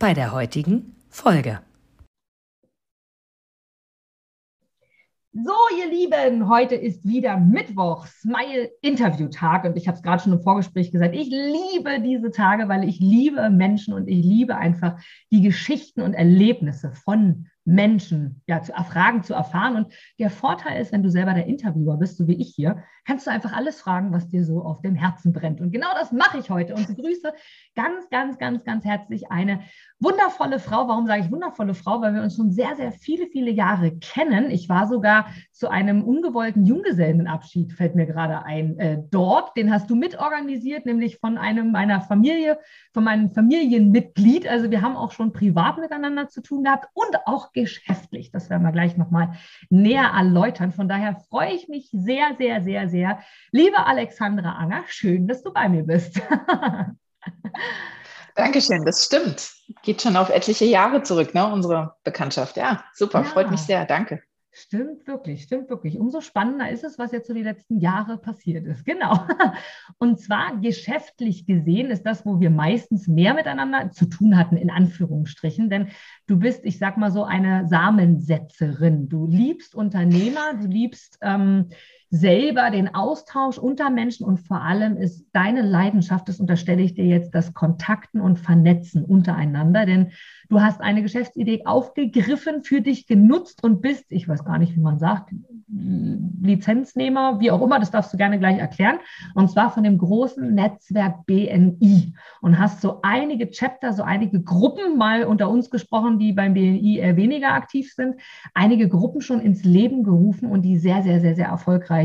bei der heutigen Folge. So, ihr Lieben, heute ist wieder Mittwoch, Smile Interview-Tag. Und ich habe es gerade schon im Vorgespräch gesagt, ich liebe diese Tage, weil ich liebe Menschen und ich liebe einfach die Geschichten und Erlebnisse von Menschen ja, zu erfragen, zu erfahren. Und der Vorteil ist, wenn du selber der Interviewer bist, so wie ich hier, kannst du einfach alles fragen, was dir so auf dem Herzen brennt. Und genau das mache ich heute und begrüße ganz, ganz, ganz, ganz herzlich eine wundervolle Frau. Warum sage ich wundervolle Frau? Weil wir uns schon sehr, sehr viele, viele Jahre kennen. Ich war sogar zu einem ungewollten Junggesellenabschied, fällt mir gerade ein, äh, dort. Den hast du mitorganisiert, nämlich von einem meiner Familie, von meinem Familienmitglied. Also wir haben auch schon privat miteinander zu tun gehabt und auch geschäftlich. Das werden wir gleich nochmal näher erläutern. Von daher freue ich mich sehr, sehr, sehr, sehr. Liebe Alexandra Anger, schön, dass du bei mir bist. Dankeschön, das stimmt. Geht schon auf etliche Jahre zurück, ne, unsere Bekanntschaft. Ja, super, ja. freut mich sehr. Danke. Stimmt wirklich, stimmt wirklich. Umso spannender ist es, was jetzt so die letzten Jahre passiert ist. Genau. Und zwar geschäftlich gesehen ist das, wo wir meistens mehr miteinander zu tun hatten, in Anführungsstrichen. Denn du bist, ich sag mal so, eine Samensetzerin. Du liebst Unternehmer, du liebst ähm, selber den Austausch unter Menschen und vor allem ist deine Leidenschaft, das unterstelle ich dir jetzt, das Kontakten und Vernetzen untereinander, denn du hast eine Geschäftsidee aufgegriffen, für dich genutzt und bist, ich weiß gar nicht, wie man sagt, Lizenznehmer, wie auch immer, das darfst du gerne gleich erklären, und zwar von dem großen Netzwerk BNI und hast so einige Chapter, so einige Gruppen mal unter uns gesprochen, die beim BNI eher weniger aktiv sind, einige Gruppen schon ins Leben gerufen und die sehr, sehr, sehr, sehr erfolgreich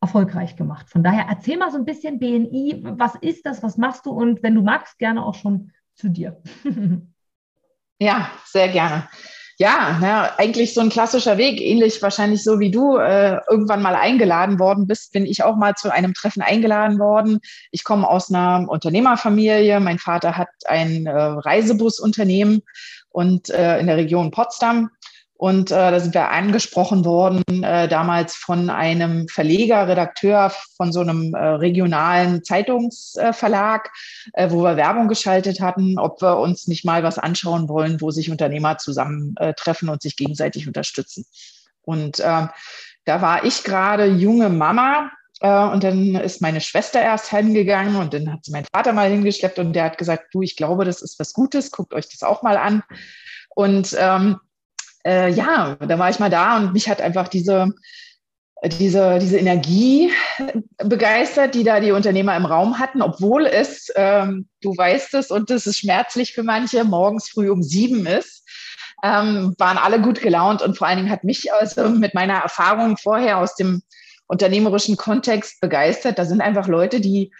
erfolgreich gemacht. Von daher erzähl mal so ein bisschen BNI, was ist das, was machst du und wenn du magst, gerne auch schon zu dir. ja, sehr gerne. Ja, na, eigentlich so ein klassischer Weg, ähnlich wahrscheinlich so wie du äh, irgendwann mal eingeladen worden bist, bin ich auch mal zu einem Treffen eingeladen worden. Ich komme aus einer Unternehmerfamilie. Mein Vater hat ein äh, Reisebusunternehmen und äh, in der Region Potsdam und äh, da sind wir angesprochen worden, äh, damals von einem Verleger, Redakteur von so einem äh, regionalen Zeitungsverlag, äh, wo wir Werbung geschaltet hatten, ob wir uns nicht mal was anschauen wollen, wo sich Unternehmer zusammentreffen und sich gegenseitig unterstützen. Und äh, da war ich gerade junge Mama äh, und dann ist meine Schwester erst heimgegangen und dann hat sie mein Vater mal hingeschleppt und der hat gesagt, du, ich glaube, das ist was Gutes, guckt euch das auch mal an. Und ähm, äh, ja, da war ich mal da und mich hat einfach diese, diese, diese Energie begeistert, die da die Unternehmer im Raum hatten, obwohl es, ähm, du weißt es, und das ist schmerzlich für manche, morgens früh um sieben ist, ähm, waren alle gut gelaunt und vor allen Dingen hat mich also mit meiner Erfahrung vorher aus dem unternehmerischen Kontext begeistert. Da sind einfach Leute, die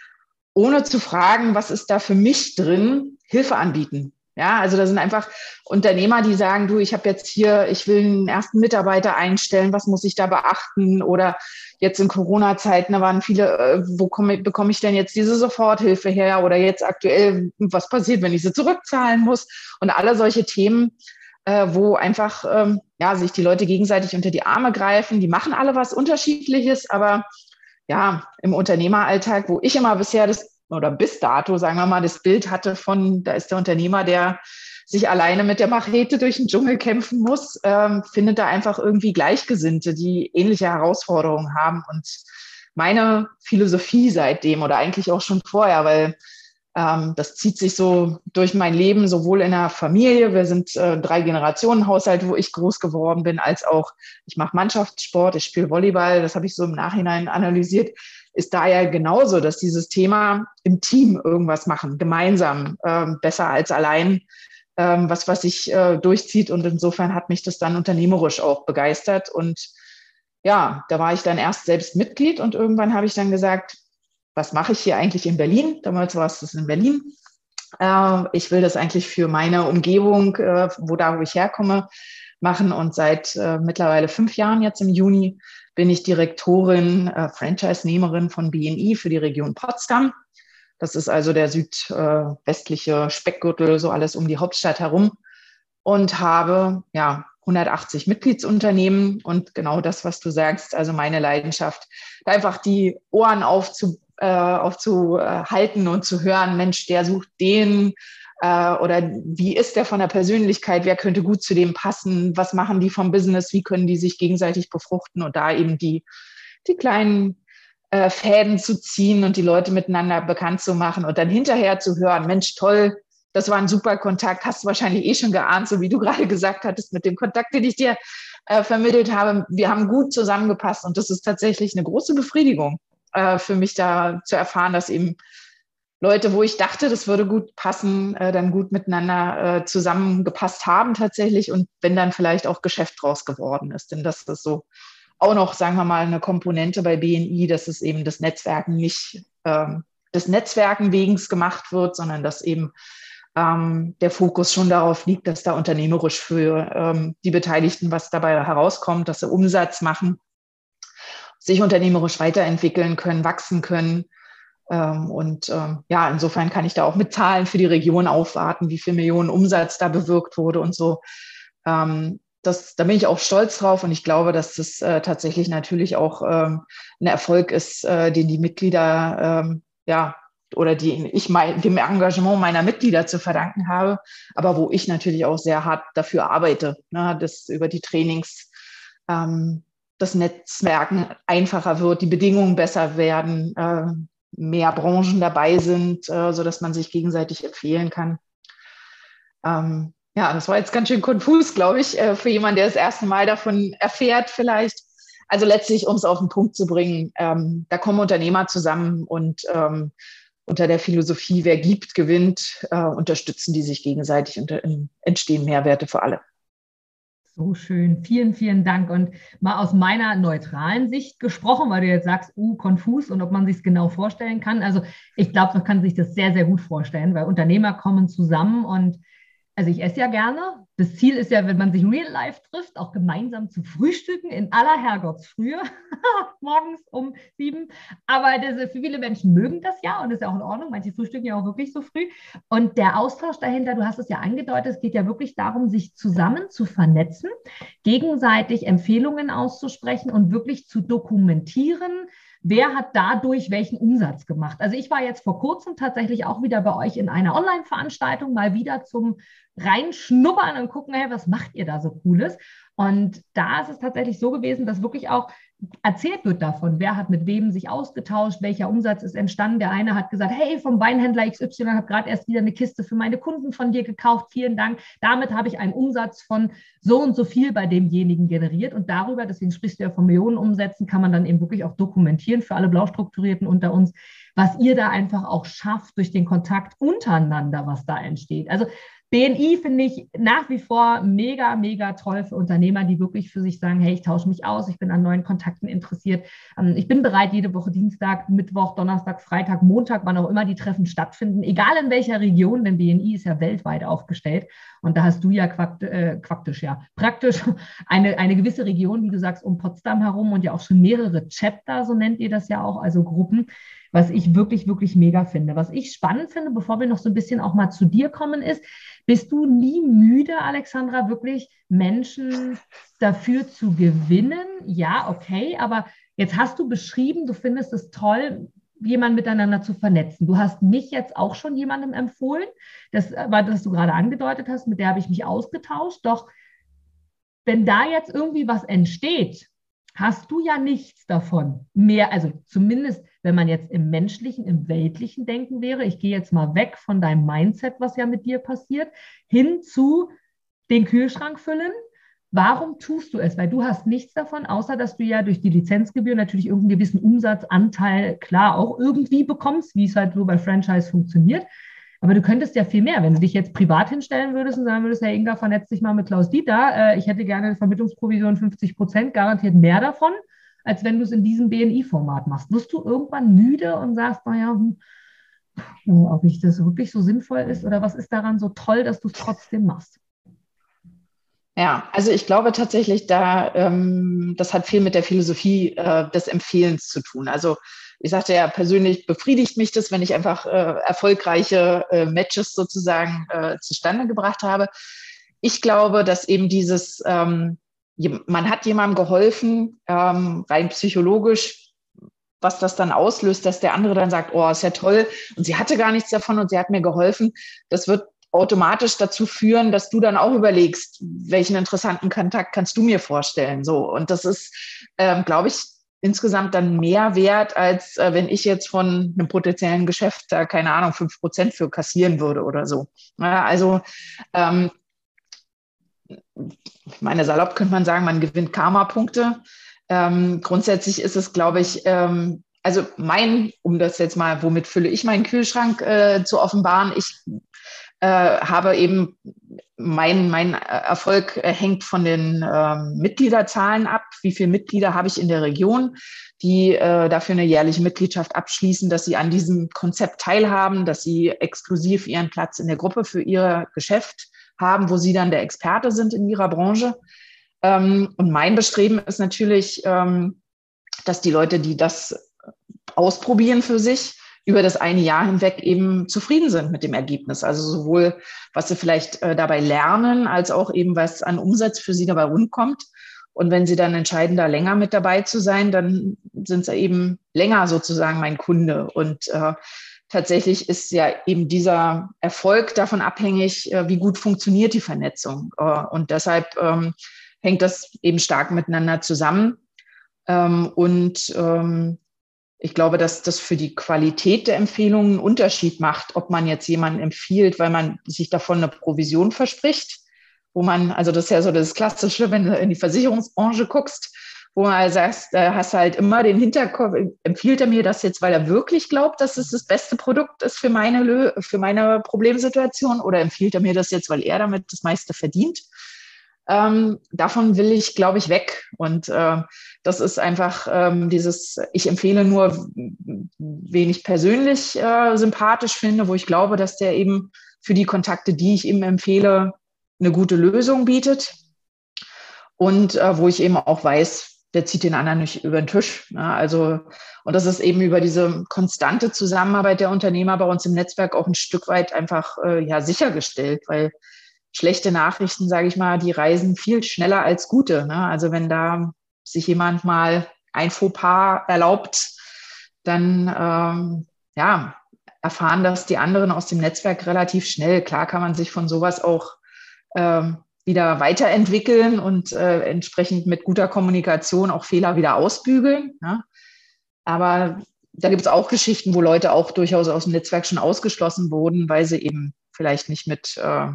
ohne zu fragen, was ist da für mich drin, Hilfe anbieten. Ja, also da sind einfach Unternehmer, die sagen, du, ich habe jetzt hier, ich will einen ersten Mitarbeiter einstellen, was muss ich da beachten? Oder jetzt in Corona-Zeiten, da waren viele, äh, wo komme, bekomme ich denn jetzt diese Soforthilfe her? Oder jetzt aktuell, was passiert, wenn ich sie zurückzahlen muss? Und alle solche Themen, äh, wo einfach ähm, ja, sich die Leute gegenseitig unter die Arme greifen. Die machen alle was Unterschiedliches, aber ja, im Unternehmeralltag, wo ich immer bisher das oder bis dato, sagen wir mal, das Bild hatte von, da ist der Unternehmer, der sich alleine mit der Machete durch den Dschungel kämpfen muss, ähm, findet da einfach irgendwie Gleichgesinnte, die ähnliche Herausforderungen haben. Und meine Philosophie seitdem oder eigentlich auch schon vorher, weil ähm, das zieht sich so durch mein Leben, sowohl in der Familie, wir sind äh, drei Generationen Haushalt, wo ich groß geworden bin, als auch ich mache Mannschaftssport, ich spiele Volleyball, das habe ich so im Nachhinein analysiert ist da ja genauso, dass dieses Thema im Team irgendwas machen, gemeinsam, ähm, besser als allein, ähm, was, was sich äh, durchzieht. Und insofern hat mich das dann unternehmerisch auch begeistert. Und ja, da war ich dann erst selbst Mitglied und irgendwann habe ich dann gesagt, was mache ich hier eigentlich in Berlin? Damals war es das in Berlin. Äh, ich will das eigentlich für meine Umgebung, äh, wo da, wo ich herkomme, machen. Und seit äh, mittlerweile fünf Jahren jetzt im Juni bin ich Direktorin, äh, Franchise-Nehmerin von BNI für die Region Potsdam. Das ist also der südwestliche Speckgürtel, so alles um die Hauptstadt herum. Und habe ja 180 Mitgliedsunternehmen und genau das, was du sagst, also meine Leidenschaft, einfach die Ohren aufzu, äh, aufzuhalten und zu hören, Mensch, der sucht den äh, oder wie ist der von der Persönlichkeit, wer könnte gut zu dem passen, was machen die vom Business, wie können die sich gegenseitig befruchten und da eben die, die kleinen äh, Fäden zu ziehen und die Leute miteinander bekannt zu machen und dann hinterher zu hören, Mensch, toll, das war ein super Kontakt, hast du wahrscheinlich eh schon geahnt, so wie du gerade gesagt hattest, mit dem Kontakt, den ich dir äh, vermittelt habe. Wir haben gut zusammengepasst und das ist tatsächlich eine große Befriedigung äh, für mich da zu erfahren, dass eben Leute, wo ich dachte, das würde gut passen, äh, dann gut miteinander äh, zusammengepasst haben tatsächlich und wenn dann vielleicht auch Geschäft draus geworden ist. Denn das ist so auch noch, sagen wir mal, eine Komponente bei BNI, dass es eben das Netzwerken nicht ähm, des Netzwerken wegen gemacht wird, sondern dass eben ähm, der Fokus schon darauf liegt, dass da unternehmerisch für ähm, die Beteiligten was dabei herauskommt, dass sie Umsatz machen, sich unternehmerisch weiterentwickeln können, wachsen können. Ähm, und ähm, ja, insofern kann ich da auch mit Zahlen für die Region aufwarten, wie viel Millionen Umsatz da bewirkt wurde und so. Ähm, das, da bin ich auch stolz drauf und ich glaube, dass das äh, tatsächlich natürlich auch ein Erfolg ist, äh, den die Mitglieder ja oder die ich mein, dem Engagement meiner Mitglieder zu verdanken habe, aber wo ich natürlich auch sehr hart dafür arbeite, ne, dass über die Trainings ähm, das Netzwerken einfacher wird, die Bedingungen besser werden, äh, mehr Branchen dabei sind, äh, so dass man sich gegenseitig empfehlen kann. Ähm, ja, das war jetzt ganz schön konfus, glaube ich, äh, für jemanden, der das erste Mal davon erfährt vielleicht. Also letztlich, um es auf den Punkt zu bringen, ähm, da kommen Unternehmer zusammen und ähm, unter der Philosophie, wer gibt, gewinnt, äh, unterstützen die sich gegenseitig und äh, entstehen Mehrwerte für alle. So schön. Vielen, vielen Dank. Und mal aus meiner neutralen Sicht gesprochen, weil du jetzt sagst, uh, konfus und ob man sich es genau vorstellen kann. Also ich glaube, man kann sich das sehr, sehr gut vorstellen, weil Unternehmer kommen zusammen und also ich esse ja gerne. Das Ziel ist ja, wenn man sich real life trifft, auch gemeinsam zu frühstücken in aller Herrgottsfrühe, morgens um sieben. Aber das, viele Menschen mögen das ja und ist ja auch in Ordnung. Manche frühstücken ja auch wirklich so früh. Und der Austausch dahinter, du hast es ja angedeutet, es geht ja wirklich darum, sich zusammen zu vernetzen, gegenseitig Empfehlungen auszusprechen und wirklich zu dokumentieren, wer hat dadurch welchen Umsatz gemacht. Also ich war jetzt vor kurzem tatsächlich auch wieder bei euch in einer Online-Veranstaltung, mal wieder zum reinschnuppern und gucken, hey, was macht ihr da so Cooles? Und da ist es tatsächlich so gewesen, dass wirklich auch erzählt wird davon, wer hat mit wem sich ausgetauscht, welcher Umsatz ist entstanden. Der eine hat gesagt, hey, vom Weinhändler XY habe gerade erst wieder eine Kiste für meine Kunden von dir gekauft, vielen Dank. Damit habe ich einen Umsatz von so und so viel bei demjenigen generiert und darüber, deswegen sprichst du ja von Millionenumsätzen, kann man dann eben wirklich auch dokumentieren für alle Blaustrukturierten unter uns, was ihr da einfach auch schafft durch den Kontakt untereinander, was da entsteht. Also BNI finde ich nach wie vor mega, mega toll für Unternehmer, die wirklich für sich sagen, hey, ich tausche mich aus, ich bin an neuen Kontakten interessiert. Ähm, ich bin bereit, jede Woche Dienstag, Mittwoch, Donnerstag, Freitag, Montag, wann auch immer die Treffen stattfinden, egal in welcher Region, denn BNI ist ja weltweit aufgestellt. Und da hast du ja quakt, äh, ja, praktisch eine, eine gewisse Region, wie du sagst, um Potsdam herum und ja auch schon mehrere Chapter, so nennt ihr das ja auch, also Gruppen, was ich wirklich, wirklich mega finde. Was ich spannend finde, bevor wir noch so ein bisschen auch mal zu dir kommen, ist, bist du nie müde, Alexandra, wirklich Menschen dafür zu gewinnen? Ja, okay, aber jetzt hast du beschrieben, du findest es toll, jemanden miteinander zu vernetzen. Du hast mich jetzt auch schon jemandem empfohlen. Das war das, was du gerade angedeutet hast, mit der habe ich mich ausgetauscht. Doch wenn da jetzt irgendwie was entsteht, hast du ja nichts davon. Mehr, also zumindest, wenn man jetzt im menschlichen, im weltlichen Denken wäre, ich gehe jetzt mal weg von deinem Mindset, was ja mit dir passiert, hin zu den Kühlschrank füllen. Warum tust du es? Weil du hast nichts davon, außer dass du ja durch die Lizenzgebühr natürlich irgendeinen gewissen Umsatzanteil klar auch irgendwie bekommst, wie es halt so bei Franchise funktioniert. Aber du könntest ja viel mehr, wenn du dich jetzt privat hinstellen würdest und sagen würdest, Herr Inga, vernetzt dich mal mit Klaus Dieter. Äh, ich hätte gerne eine Vermittlungsprovision 50 Prozent, garantiert mehr davon, als wenn du es in diesem BNI-Format machst. Wirst du irgendwann müde und sagst, naja, hm, ob ich das wirklich so sinnvoll ist oder was ist daran so toll, dass du es trotzdem machst? Ja, also ich glaube tatsächlich, da ähm, das hat viel mit der Philosophie äh, des Empfehlens zu tun. Also ich sagte ja, persönlich befriedigt mich das, wenn ich einfach äh, erfolgreiche äh, Matches sozusagen äh, zustande gebracht habe. Ich glaube, dass eben dieses, ähm, man hat jemandem geholfen, ähm, rein psychologisch, was das dann auslöst, dass der andere dann sagt, oh, ist ja toll und sie hatte gar nichts davon und sie hat mir geholfen. Das wird automatisch dazu führen, dass du dann auch überlegst, welchen interessanten Kontakt kannst du mir vorstellen. So und das ist, ähm, glaube ich, insgesamt dann mehr wert, als äh, wenn ich jetzt von einem potenziellen Geschäft da, keine Ahnung, fünf Prozent für kassieren würde oder so. Ja, also ähm, ich meine, salopp könnte man sagen, man gewinnt Karma-Punkte. Ähm, grundsätzlich ist es, glaube ich, ähm, also mein, um das jetzt mal, womit fülle ich meinen Kühlschrank äh, zu offenbaren, ich äh, habe eben mein, mein Erfolg hängt von den ähm, Mitgliederzahlen ab. Wie viele Mitglieder habe ich in der Region, die äh, dafür eine jährliche Mitgliedschaft abschließen, dass sie an diesem Konzept teilhaben, dass sie exklusiv ihren Platz in der Gruppe für ihr Geschäft haben, wo sie dann der Experte sind in ihrer Branche. Ähm, und mein Bestreben ist natürlich, ähm, dass die Leute, die das ausprobieren für sich, über das eine Jahr hinweg eben zufrieden sind mit dem Ergebnis. Also sowohl, was sie vielleicht äh, dabei lernen, als auch eben, was an Umsatz für sie dabei rumkommt. Und wenn sie dann entscheiden, da länger mit dabei zu sein, dann sind sie eben länger sozusagen mein Kunde. Und äh, tatsächlich ist ja eben dieser Erfolg davon abhängig, äh, wie gut funktioniert die Vernetzung. Äh, und deshalb ähm, hängt das eben stark miteinander zusammen. Ähm, und ähm, ich glaube, dass das für die Qualität der Empfehlungen einen Unterschied macht, ob man jetzt jemanden empfiehlt, weil man sich davon eine Provision verspricht, wo man, also das ist ja so das Klassische, wenn du in die Versicherungsbranche guckst, wo man sagst, da hast du halt immer den Hinterkopf, empfiehlt er mir das jetzt, weil er wirklich glaubt, dass es das beste Produkt ist für meine, für meine Problemsituation oder empfiehlt er mir das jetzt, weil er damit das meiste verdient? Ähm, davon will ich, glaube ich, weg. Und äh, das ist einfach ähm, dieses, ich empfehle nur, wen ich persönlich äh, sympathisch finde, wo ich glaube, dass der eben für die Kontakte, die ich ihm empfehle, eine gute Lösung bietet. Und äh, wo ich eben auch weiß, der zieht den anderen nicht über den Tisch. Ja, also, und das ist eben über diese konstante Zusammenarbeit der Unternehmer bei uns im Netzwerk auch ein Stück weit einfach äh, ja, sichergestellt, weil schlechte Nachrichten, sage ich mal, die reisen viel schneller als gute. Ne? Also wenn da sich jemand mal ein Fauxpas erlaubt, dann ähm, ja, erfahren das die anderen aus dem Netzwerk relativ schnell. Klar kann man sich von sowas auch ähm, wieder weiterentwickeln und äh, entsprechend mit guter Kommunikation auch Fehler wieder ausbügeln. Ne? Aber da gibt es auch Geschichten, wo Leute auch durchaus aus dem Netzwerk schon ausgeschlossen wurden, weil sie eben vielleicht nicht mit äh,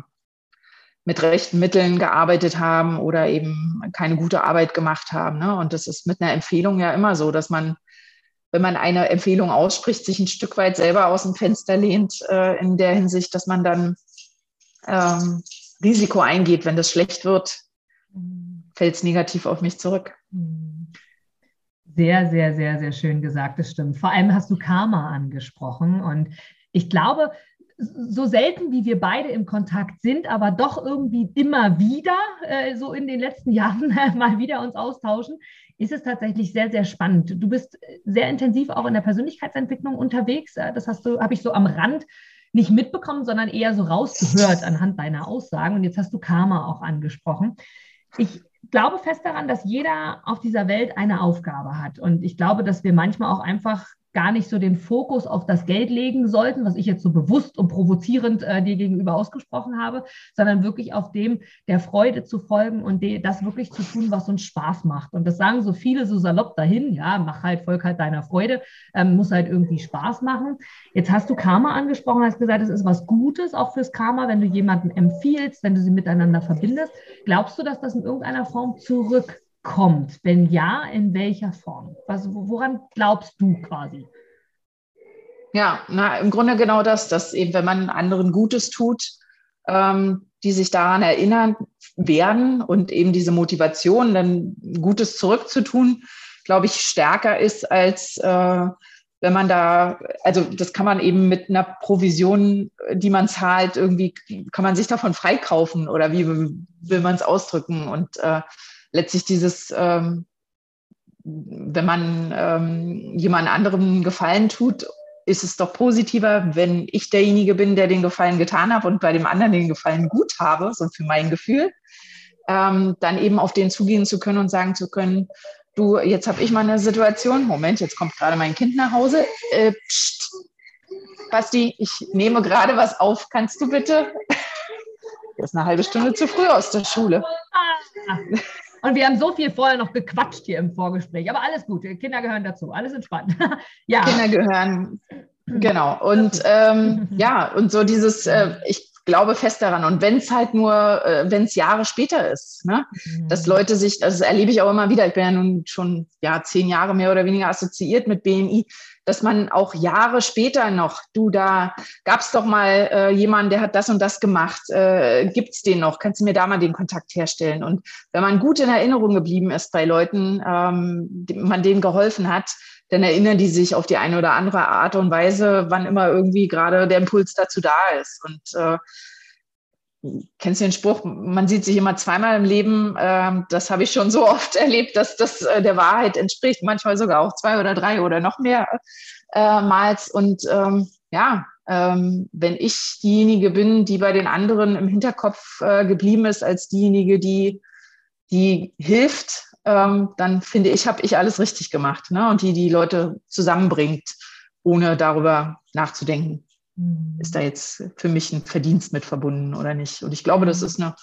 mit rechten Mitteln gearbeitet haben oder eben keine gute Arbeit gemacht haben. Ne? Und das ist mit einer Empfehlung ja immer so, dass man, wenn man eine Empfehlung ausspricht, sich ein Stück weit selber aus dem Fenster lehnt, äh, in der Hinsicht, dass man dann ähm, Risiko eingeht. Wenn das schlecht wird, fällt es negativ auf mich zurück. Sehr, sehr, sehr, sehr schön gesagt, das stimmt. Vor allem hast du Karma angesprochen. Und ich glaube, so selten wie wir beide im Kontakt sind, aber doch irgendwie immer wieder, äh, so in den letzten Jahren mal wieder uns austauschen, ist es tatsächlich sehr, sehr spannend. Du bist sehr intensiv auch in der Persönlichkeitsentwicklung unterwegs. Das hast du, habe ich so am Rand nicht mitbekommen, sondern eher so rausgehört anhand deiner Aussagen. Und jetzt hast du Karma auch angesprochen. Ich glaube fest daran, dass jeder auf dieser Welt eine Aufgabe hat. Und ich glaube, dass wir manchmal auch einfach gar nicht so den Fokus auf das Geld legen sollten, was ich jetzt so bewusst und provozierend äh, dir gegenüber ausgesprochen habe, sondern wirklich auf dem der Freude zu folgen und de, das wirklich zu tun, was uns Spaß macht. Und das sagen so viele so salopp dahin, ja, mach halt, folg halt deiner Freude, ähm, muss halt irgendwie Spaß machen. Jetzt hast du Karma angesprochen, hast gesagt, es ist was Gutes auch fürs Karma, wenn du jemanden empfiehlst, wenn du sie miteinander verbindest. Glaubst du, dass das in irgendeiner Form zurück kommt? Wenn ja, in welcher Form? Was, woran glaubst du quasi? Ja, na, im Grunde genau das, dass eben, wenn man anderen Gutes tut, ähm, die sich daran erinnern werden und eben diese Motivation, dann Gutes zurückzutun, glaube ich, stärker ist als äh, wenn man da, also das kann man eben mit einer Provision, die man zahlt, irgendwie kann man sich davon freikaufen oder wie will man es ausdrücken? Und äh, letztlich dieses, ähm, wenn man ähm, jemand anderem Gefallen tut, ist es doch positiver, wenn ich derjenige bin, der den Gefallen getan habe und bei dem anderen den Gefallen gut habe, so für mein Gefühl, ähm, dann eben auf den zugehen zu können und sagen zu können, du, jetzt habe ich mal eine Situation, Moment, jetzt kommt gerade mein Kind nach Hause. Äh, pst, Basti, ich nehme gerade was auf, kannst du bitte? Er ist eine halbe Stunde zu früh aus der Schule. Und wir haben so viel vorher noch gequatscht hier im Vorgespräch. Aber alles gut, Kinder gehören dazu, alles entspannt. ja. Kinder gehören, genau. Und ähm, ja, und so dieses, äh, ich glaube fest daran. Und wenn es halt nur, äh, wenn es Jahre später ist, ne? Mhm. dass Leute sich, das erlebe ich auch immer wieder, ich bin ja nun schon ja, zehn Jahre mehr oder weniger assoziiert mit BNI, dass man auch Jahre später noch, du, da gab es doch mal äh, jemanden, der hat das und das gemacht, äh, gibt es den noch, kannst du mir da mal den Kontakt herstellen? Und wenn man gut in Erinnerung geblieben ist bei Leuten, ähm, man denen geholfen hat, dann erinnern die sich auf die eine oder andere Art und Weise, wann immer irgendwie gerade der Impuls dazu da ist. Und äh, kennst du den Spruch, man sieht sich immer zweimal im Leben. Ähm, das habe ich schon so oft erlebt, dass das äh, der Wahrheit entspricht. Manchmal sogar auch zwei oder drei oder noch mehr äh, Mals. Und ähm, ja, ähm, wenn ich diejenige bin, die bei den anderen im Hinterkopf äh, geblieben ist, als diejenige, die, die hilft, dann finde ich, habe ich alles richtig gemacht ne? und die die Leute zusammenbringt, ohne darüber nachzudenken. Mhm. Ist da jetzt für mich ein Verdienst mit verbunden oder nicht? Und ich glaube, das mhm. ist eine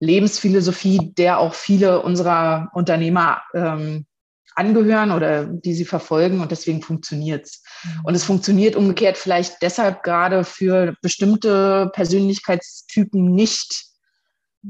Lebensphilosophie, der auch viele unserer Unternehmer ähm, angehören oder die sie verfolgen und deswegen funktioniert es. Mhm. Und es funktioniert umgekehrt vielleicht deshalb gerade für bestimmte Persönlichkeitstypen nicht,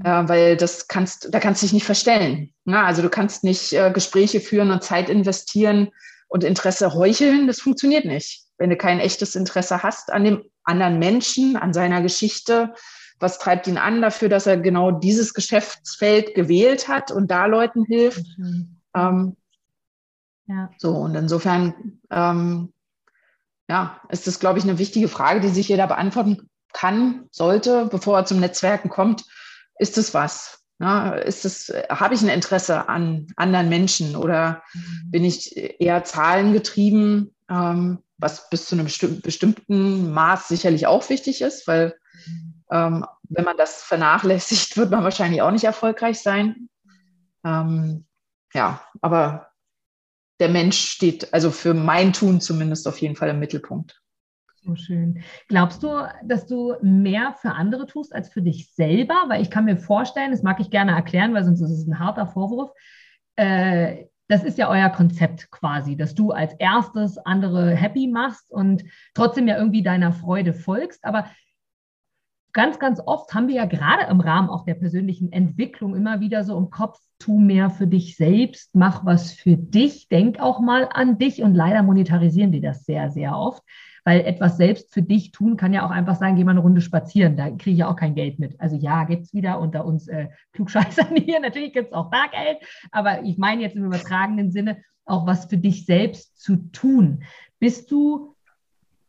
äh, weil das kannst, da kannst du dich nicht verstellen. Ne? Also du kannst nicht äh, Gespräche führen und Zeit investieren und Interesse heucheln. Das funktioniert nicht. Wenn du kein echtes Interesse hast an dem anderen Menschen, an seiner Geschichte, was treibt ihn an dafür, dass er genau dieses Geschäftsfeld gewählt hat und da Leuten hilft. Mhm. Ähm, ja. So, und insofern ähm, ja, ist das, glaube ich, eine wichtige Frage, die sich jeder beantworten kann, sollte, bevor er zum Netzwerken kommt ist es was? Na, ist es, habe ich ein Interesse an anderen Menschen oder mhm. bin ich eher zahlengetrieben, ähm, was bis zu einem bestimmten Maß sicherlich auch wichtig ist, weil ähm, wenn man das vernachlässigt, wird man wahrscheinlich auch nicht erfolgreich sein. Ähm, ja, aber der Mensch steht also für mein Tun zumindest auf jeden Fall im Mittelpunkt. So schön. Glaubst du, dass du mehr für andere tust als für dich selber? Weil ich kann mir vorstellen, das mag ich gerne erklären, weil sonst ist es ein harter Vorwurf. Äh, das ist ja euer Konzept quasi, dass du als erstes andere happy machst und trotzdem ja irgendwie deiner Freude folgst. Aber ganz, ganz oft haben wir ja gerade im Rahmen auch der persönlichen Entwicklung immer wieder so im Kopf, tu mehr für dich selbst, mach was für dich, denk auch mal an dich. Und leider monetarisieren die das sehr, sehr oft. Weil etwas selbst für dich tun kann ja auch einfach sein, geh mal eine Runde spazieren. Da kriege ich ja auch kein Geld mit. Also ja, gibt es wieder unter uns äh, Klugscheißern hier. Natürlich gibt es auch da Geld. Aber ich meine jetzt im übertragenen Sinne auch was für dich selbst zu tun. Bist du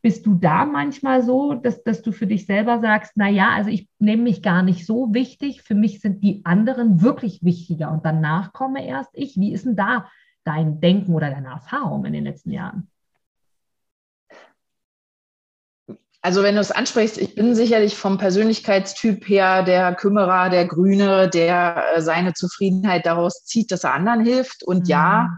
bist du da manchmal so, dass, dass du für dich selber sagst, na ja, also ich nehme mich gar nicht so wichtig, für mich sind die anderen wirklich wichtiger und danach komme erst ich. Wie ist denn da dein Denken oder deine Erfahrung in den letzten Jahren? Also wenn du es ansprichst, ich bin sicherlich vom Persönlichkeitstyp her der Kümmerer, der Grüne, der äh, seine Zufriedenheit daraus zieht, dass er anderen hilft. Und mhm. ja,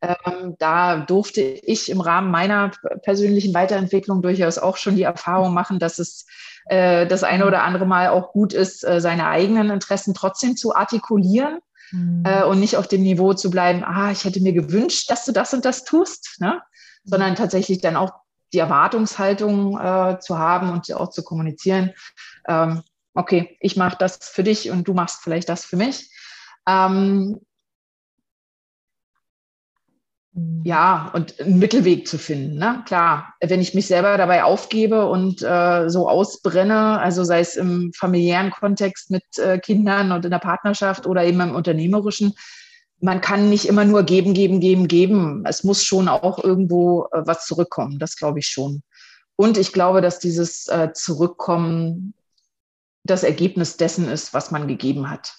ähm, da durfte ich im Rahmen meiner persönlichen Weiterentwicklung durchaus auch schon die Erfahrung machen, dass es äh, das eine oder andere Mal auch gut ist, äh, seine eigenen Interessen trotzdem zu artikulieren. Mhm. Äh, und nicht auf dem Niveau zu bleiben, ah, ich hätte mir gewünscht, dass du das und das tust, ne? sondern tatsächlich dann auch die Erwartungshaltung äh, zu haben und auch zu kommunizieren. Ähm, okay, ich mache das für dich und du machst vielleicht das für mich. Ähm, ja, und einen Mittelweg zu finden. Ne? Klar, wenn ich mich selber dabei aufgebe und äh, so ausbrenne, also sei es im familiären Kontext mit äh, Kindern und in der Partnerschaft oder eben im unternehmerischen, man kann nicht immer nur geben, geben, geben, geben. Es muss schon auch irgendwo äh, was zurückkommen. Das glaube ich schon. Und ich glaube, dass dieses äh, Zurückkommen das Ergebnis dessen ist, was man gegeben hat.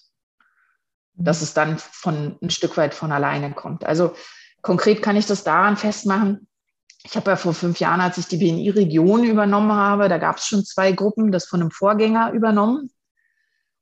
Dass es dann von ein Stück weit von alleine kommt. Also konkret kann ich das daran festmachen. Ich habe ja vor fünf Jahren, als ich die BNI-Region übernommen habe, da gab es schon zwei Gruppen, das von einem Vorgänger übernommen.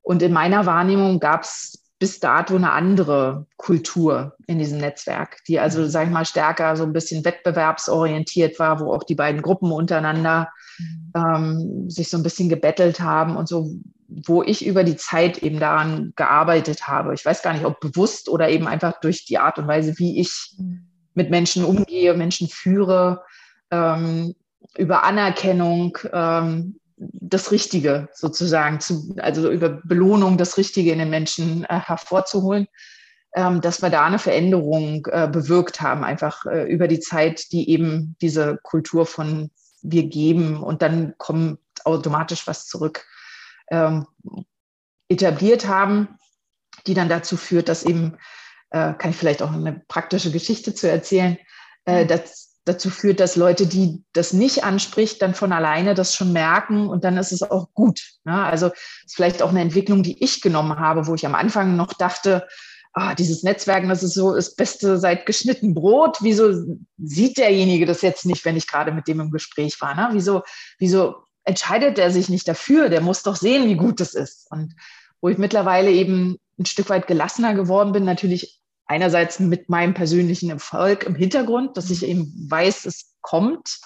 Und in meiner Wahrnehmung gab es bis dato eine andere Kultur in diesem Netzwerk, die also, sage ich mal, stärker so ein bisschen wettbewerbsorientiert war, wo auch die beiden Gruppen untereinander mhm. ähm, sich so ein bisschen gebettelt haben und so, wo ich über die Zeit eben daran gearbeitet habe. Ich weiß gar nicht, ob bewusst oder eben einfach durch die Art und Weise, wie ich mhm. mit Menschen umgehe, Menschen führe, ähm, über Anerkennung, ähm, das Richtige sozusagen, zu, also über Belohnung das Richtige in den Menschen äh, hervorzuholen, ähm, dass wir da eine Veränderung äh, bewirkt haben, einfach äh, über die Zeit, die eben diese Kultur von wir geben und dann kommt automatisch was zurück ähm, etabliert haben, die dann dazu führt, dass eben, äh, kann ich vielleicht auch eine praktische Geschichte zu erzählen, äh, dass dazu führt, dass Leute, die das nicht anspricht, dann von alleine das schon merken und dann ist es auch gut. Ja, also ist vielleicht auch eine Entwicklung, die ich genommen habe, wo ich am Anfang noch dachte, ah, dieses Netzwerken, das ist so das Beste seit geschnitten Brot. Wieso sieht derjenige das jetzt nicht, wenn ich gerade mit dem im Gespräch war? Ne? Wieso, wieso entscheidet er sich nicht dafür? Der muss doch sehen, wie gut das ist. Und wo ich mittlerweile eben ein Stück weit gelassener geworden bin, natürlich einerseits mit meinem persönlichen Erfolg im Hintergrund, dass ich eben weiß, es kommt,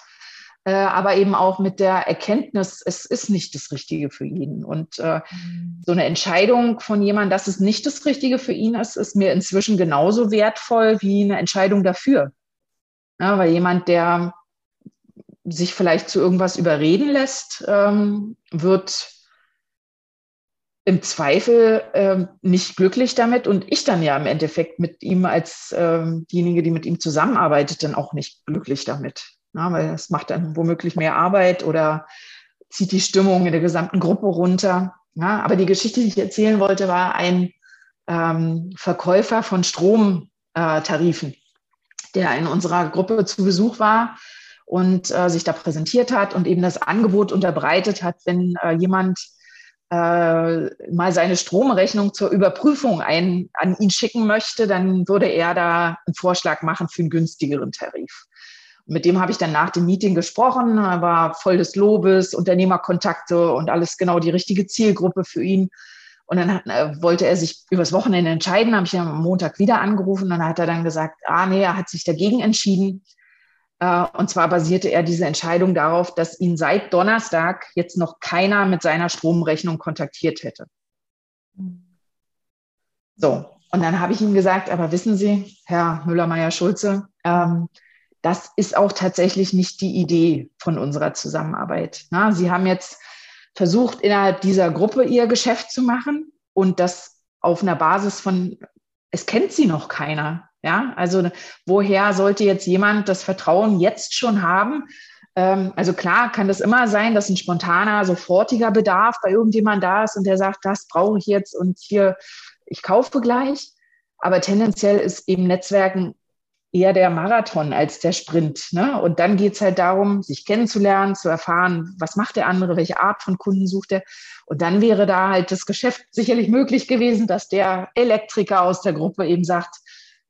äh, aber eben auch mit der Erkenntnis, es ist nicht das Richtige für ihn. Und äh, mhm. so eine Entscheidung von jemandem, dass es nicht das Richtige für ihn ist, ist mir inzwischen genauso wertvoll wie eine Entscheidung dafür. Ja, weil jemand, der sich vielleicht zu irgendwas überreden lässt, ähm, wird im Zweifel ähm, nicht glücklich damit und ich dann ja im Endeffekt mit ihm als ähm, diejenige, die mit ihm zusammenarbeitet, dann auch nicht glücklich damit. Ja, weil es macht dann womöglich mehr Arbeit oder zieht die Stimmung in der gesamten Gruppe runter. Ja, aber die Geschichte, die ich erzählen wollte, war ein ähm, Verkäufer von Stromtarifen, äh, der in unserer Gruppe zu Besuch war und äh, sich da präsentiert hat und eben das Angebot unterbreitet hat, wenn äh, jemand mal seine Stromrechnung zur Überprüfung ein, an ihn schicken möchte, dann würde er da einen Vorschlag machen für einen günstigeren Tarif. Mit dem habe ich dann nach dem Meeting gesprochen, er war voll des Lobes, Unternehmerkontakte und alles genau die richtige Zielgruppe für ihn. Und dann hat, äh, wollte er sich übers Wochenende entscheiden, habe ich ihn am Montag wieder angerufen. Dann hat er dann gesagt, ah nee, er hat sich dagegen entschieden. Äh, und zwar basierte er diese Entscheidung darauf, dass ihn seit Donnerstag jetzt noch keiner mit seiner Stromrechnung kontaktiert hätte. So, und dann habe ich ihm gesagt, aber wissen Sie, Herr Müller-Meyer-Schulze, ähm, das ist auch tatsächlich nicht die Idee von unserer Zusammenarbeit. Na, Sie haben jetzt versucht, innerhalb dieser Gruppe Ihr Geschäft zu machen und das auf einer Basis von, es kennt Sie noch keiner. Ja, also woher sollte jetzt jemand das Vertrauen jetzt schon haben? Ähm, also klar kann das immer sein, dass ein spontaner, sofortiger Bedarf bei irgendjemand da ist und der sagt, das brauche ich jetzt und hier, ich kaufe gleich. Aber tendenziell ist eben Netzwerken eher der Marathon als der Sprint. Ne? Und dann geht es halt darum, sich kennenzulernen, zu erfahren, was macht der andere, welche Art von Kunden sucht er. Und dann wäre da halt das Geschäft sicherlich möglich gewesen, dass der Elektriker aus der Gruppe eben sagt,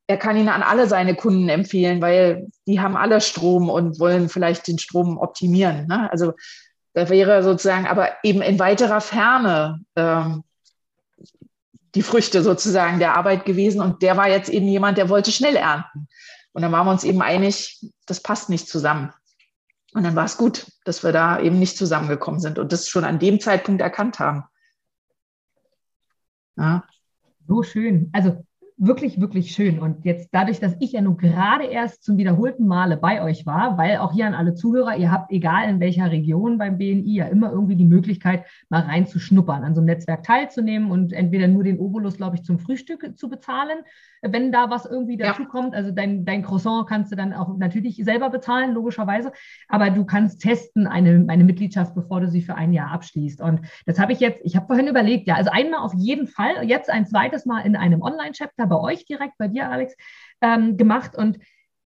er kann ihn an alle seine Kunden empfehlen, weil die haben alle Strom und wollen vielleicht den Strom optimieren. Ne? Also da wäre sozusagen aber eben in weiterer Ferne ähm, die Früchte sozusagen der Arbeit gewesen. Und der war jetzt eben jemand, der wollte schnell ernten. Und dann waren wir uns eben einig, das passt nicht zusammen. Und dann war es gut, dass wir da eben nicht zusammengekommen sind und das schon an dem Zeitpunkt erkannt haben. Ja. So schön. Also wirklich, wirklich schön. Und jetzt dadurch, dass ich ja nur gerade erst zum wiederholten Male bei euch war, weil auch hier an alle Zuhörer, ihr habt, egal in welcher Region beim BNI, ja immer irgendwie die Möglichkeit, mal reinzuschnuppern, an so einem Netzwerk teilzunehmen und entweder nur den Obolus, glaube ich, zum Frühstück zu bezahlen, wenn da was irgendwie dazu ja. kommt. Also dein, dein Croissant kannst du dann auch natürlich selber bezahlen, logischerweise. Aber du kannst testen eine, eine Mitgliedschaft, bevor du sie für ein Jahr abschließt. Und das habe ich jetzt, ich habe vorhin überlegt, ja, also einmal auf jeden Fall, jetzt ein zweites Mal in einem Online-Chat, extra bei euch direkt, bei dir, Alex, ähm, gemacht. Und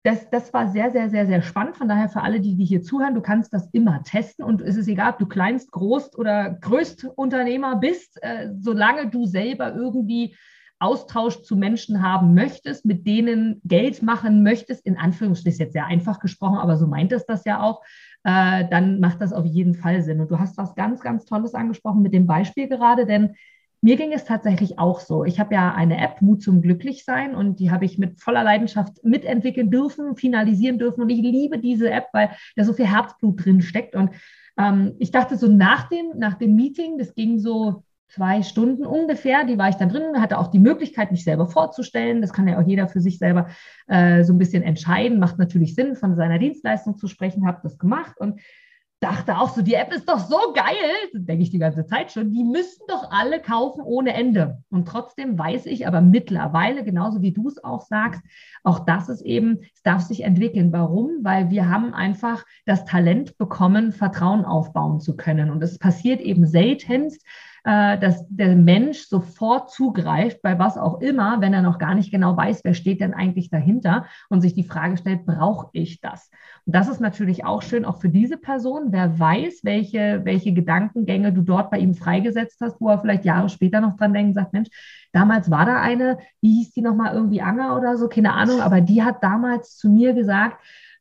das, das war sehr, sehr, sehr, sehr spannend. Von daher für alle, die, die hier zuhören, du kannst das immer testen und es ist egal, ob du Kleinst, Groß oder Größtunternehmer bist, äh, solange du selber irgendwie Austausch zu Menschen haben möchtest, mit denen Geld machen möchtest, in Anführungsstrichen jetzt sehr einfach gesprochen, aber so meint es das ja auch, äh, dann macht das auf jeden Fall Sinn. Und du hast was ganz, ganz Tolles angesprochen mit dem Beispiel gerade, denn mir ging es tatsächlich auch so. Ich habe ja eine App, Mut zum Glücklichsein, und die habe ich mit voller Leidenschaft mitentwickeln dürfen, finalisieren dürfen. Und ich liebe diese App, weil da so viel Herzblut drin steckt. Und ähm, ich dachte so nach dem, nach dem Meeting, das ging so zwei Stunden ungefähr, die war ich dann drin, hatte auch die Möglichkeit, mich selber vorzustellen. Das kann ja auch jeder für sich selber äh, so ein bisschen entscheiden. Macht natürlich Sinn, von seiner Dienstleistung zu sprechen, habe das gemacht und dachte auch so, die App ist doch so geil, denke ich die ganze Zeit schon, die müssen doch alle kaufen ohne Ende. Und trotzdem weiß ich aber mittlerweile, genauso wie du es auch sagst, auch das ist eben, es darf sich entwickeln. Warum? Weil wir haben einfach das Talent bekommen, Vertrauen aufbauen zu können. Und es passiert eben seltenst, äh, dass der Mensch sofort zugreift, bei was auch immer, wenn er noch gar nicht genau weiß, wer steht denn eigentlich dahinter und sich die Frage stellt, brauche ich das? Und das ist natürlich auch schön, auch für diese Person, wer weiß, welche, welche Gedankengänge du dort bei ihm freigesetzt hast, wo er vielleicht Jahre später noch dran denkt, sagt, Mensch, damals war da eine, wie hieß die nochmal irgendwie Anger oder so, keine Ahnung, aber die hat damals zu mir gesagt,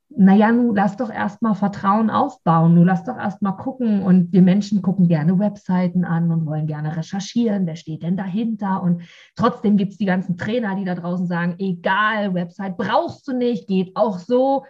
naja, nun lass doch erstmal Vertrauen aufbauen, nun lass doch erstmal gucken. Und wir Menschen gucken gerne Webseiten an und wollen gerne recherchieren, wer steht denn dahinter. Und trotzdem gibt es die ganzen Trainer, die da draußen sagen, egal, Website brauchst du nicht, geht auch so,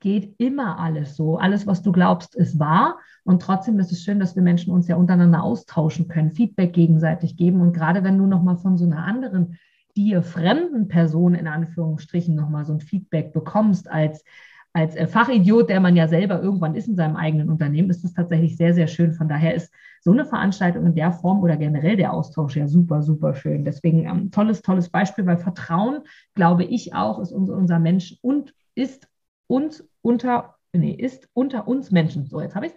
geht immer alles so. Alles, was du glaubst, ist wahr. Und trotzdem ist es schön, dass wir Menschen uns ja untereinander austauschen können, Feedback gegenseitig geben. Und gerade wenn du nochmal von so einer anderen, dir fremden Person in Anführungsstrichen nochmal so ein Feedback bekommst als als äh, Fachidiot, der man ja selber irgendwann ist in seinem eigenen Unternehmen, ist es tatsächlich sehr, sehr schön. Von daher ist so eine Veranstaltung in der Form oder generell der Austausch ja super, super schön. Deswegen ähm, tolles, tolles Beispiel, weil Vertrauen, glaube ich auch, ist unser, unser Mensch und ist uns unter, nee, ist unter uns Menschen. So, jetzt habe ich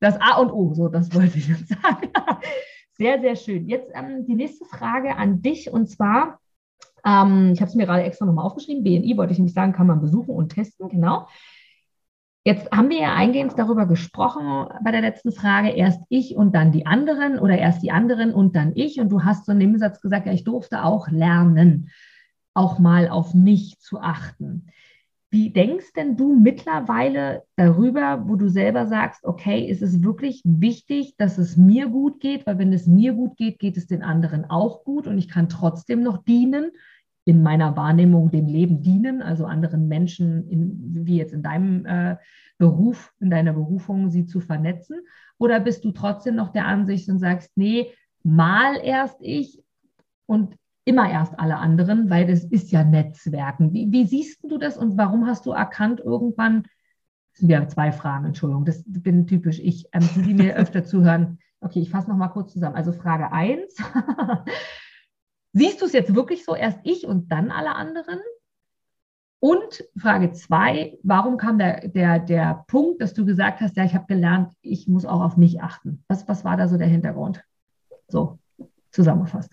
das A und O, so, das wollte ich jetzt sagen. sehr, sehr schön. Jetzt ähm, die nächste Frage an dich und zwar, ähm, ich habe es mir gerade extra nochmal aufgeschrieben. BNI wollte ich nämlich sagen, kann man besuchen und testen, genau. Jetzt haben wir ja eingehend darüber gesprochen bei der letzten Frage, erst ich und dann die anderen oder erst die anderen und dann ich. Und du hast so in dem Satz gesagt, ja, ich durfte auch lernen, auch mal auf mich zu achten. Wie denkst denn du mittlerweile darüber, wo du selber sagst, okay, ist es wirklich wichtig, dass es mir gut geht, weil wenn es mir gut geht, geht es den anderen auch gut und ich kann trotzdem noch dienen in meiner Wahrnehmung dem Leben dienen, also anderen Menschen, in, wie jetzt in deinem äh, Beruf, in deiner Berufung, sie zu vernetzen? Oder bist du trotzdem noch der Ansicht und sagst, nee, mal erst ich und immer erst alle anderen, weil das ist ja Netzwerken. Wie, wie siehst du das und warum hast du erkannt irgendwann, das sind ja zwei Fragen, Entschuldigung, das bin typisch ich, ähm, die, mir öfter zuhören. Okay, ich fasse nochmal kurz zusammen. Also Frage 1. Siehst du es jetzt wirklich so, erst ich und dann alle anderen? Und Frage zwei, warum kam der, der, der Punkt, dass du gesagt hast, ja, ich habe gelernt, ich muss auch auf mich achten. Was, was war da so der Hintergrund? So, zusammengefasst.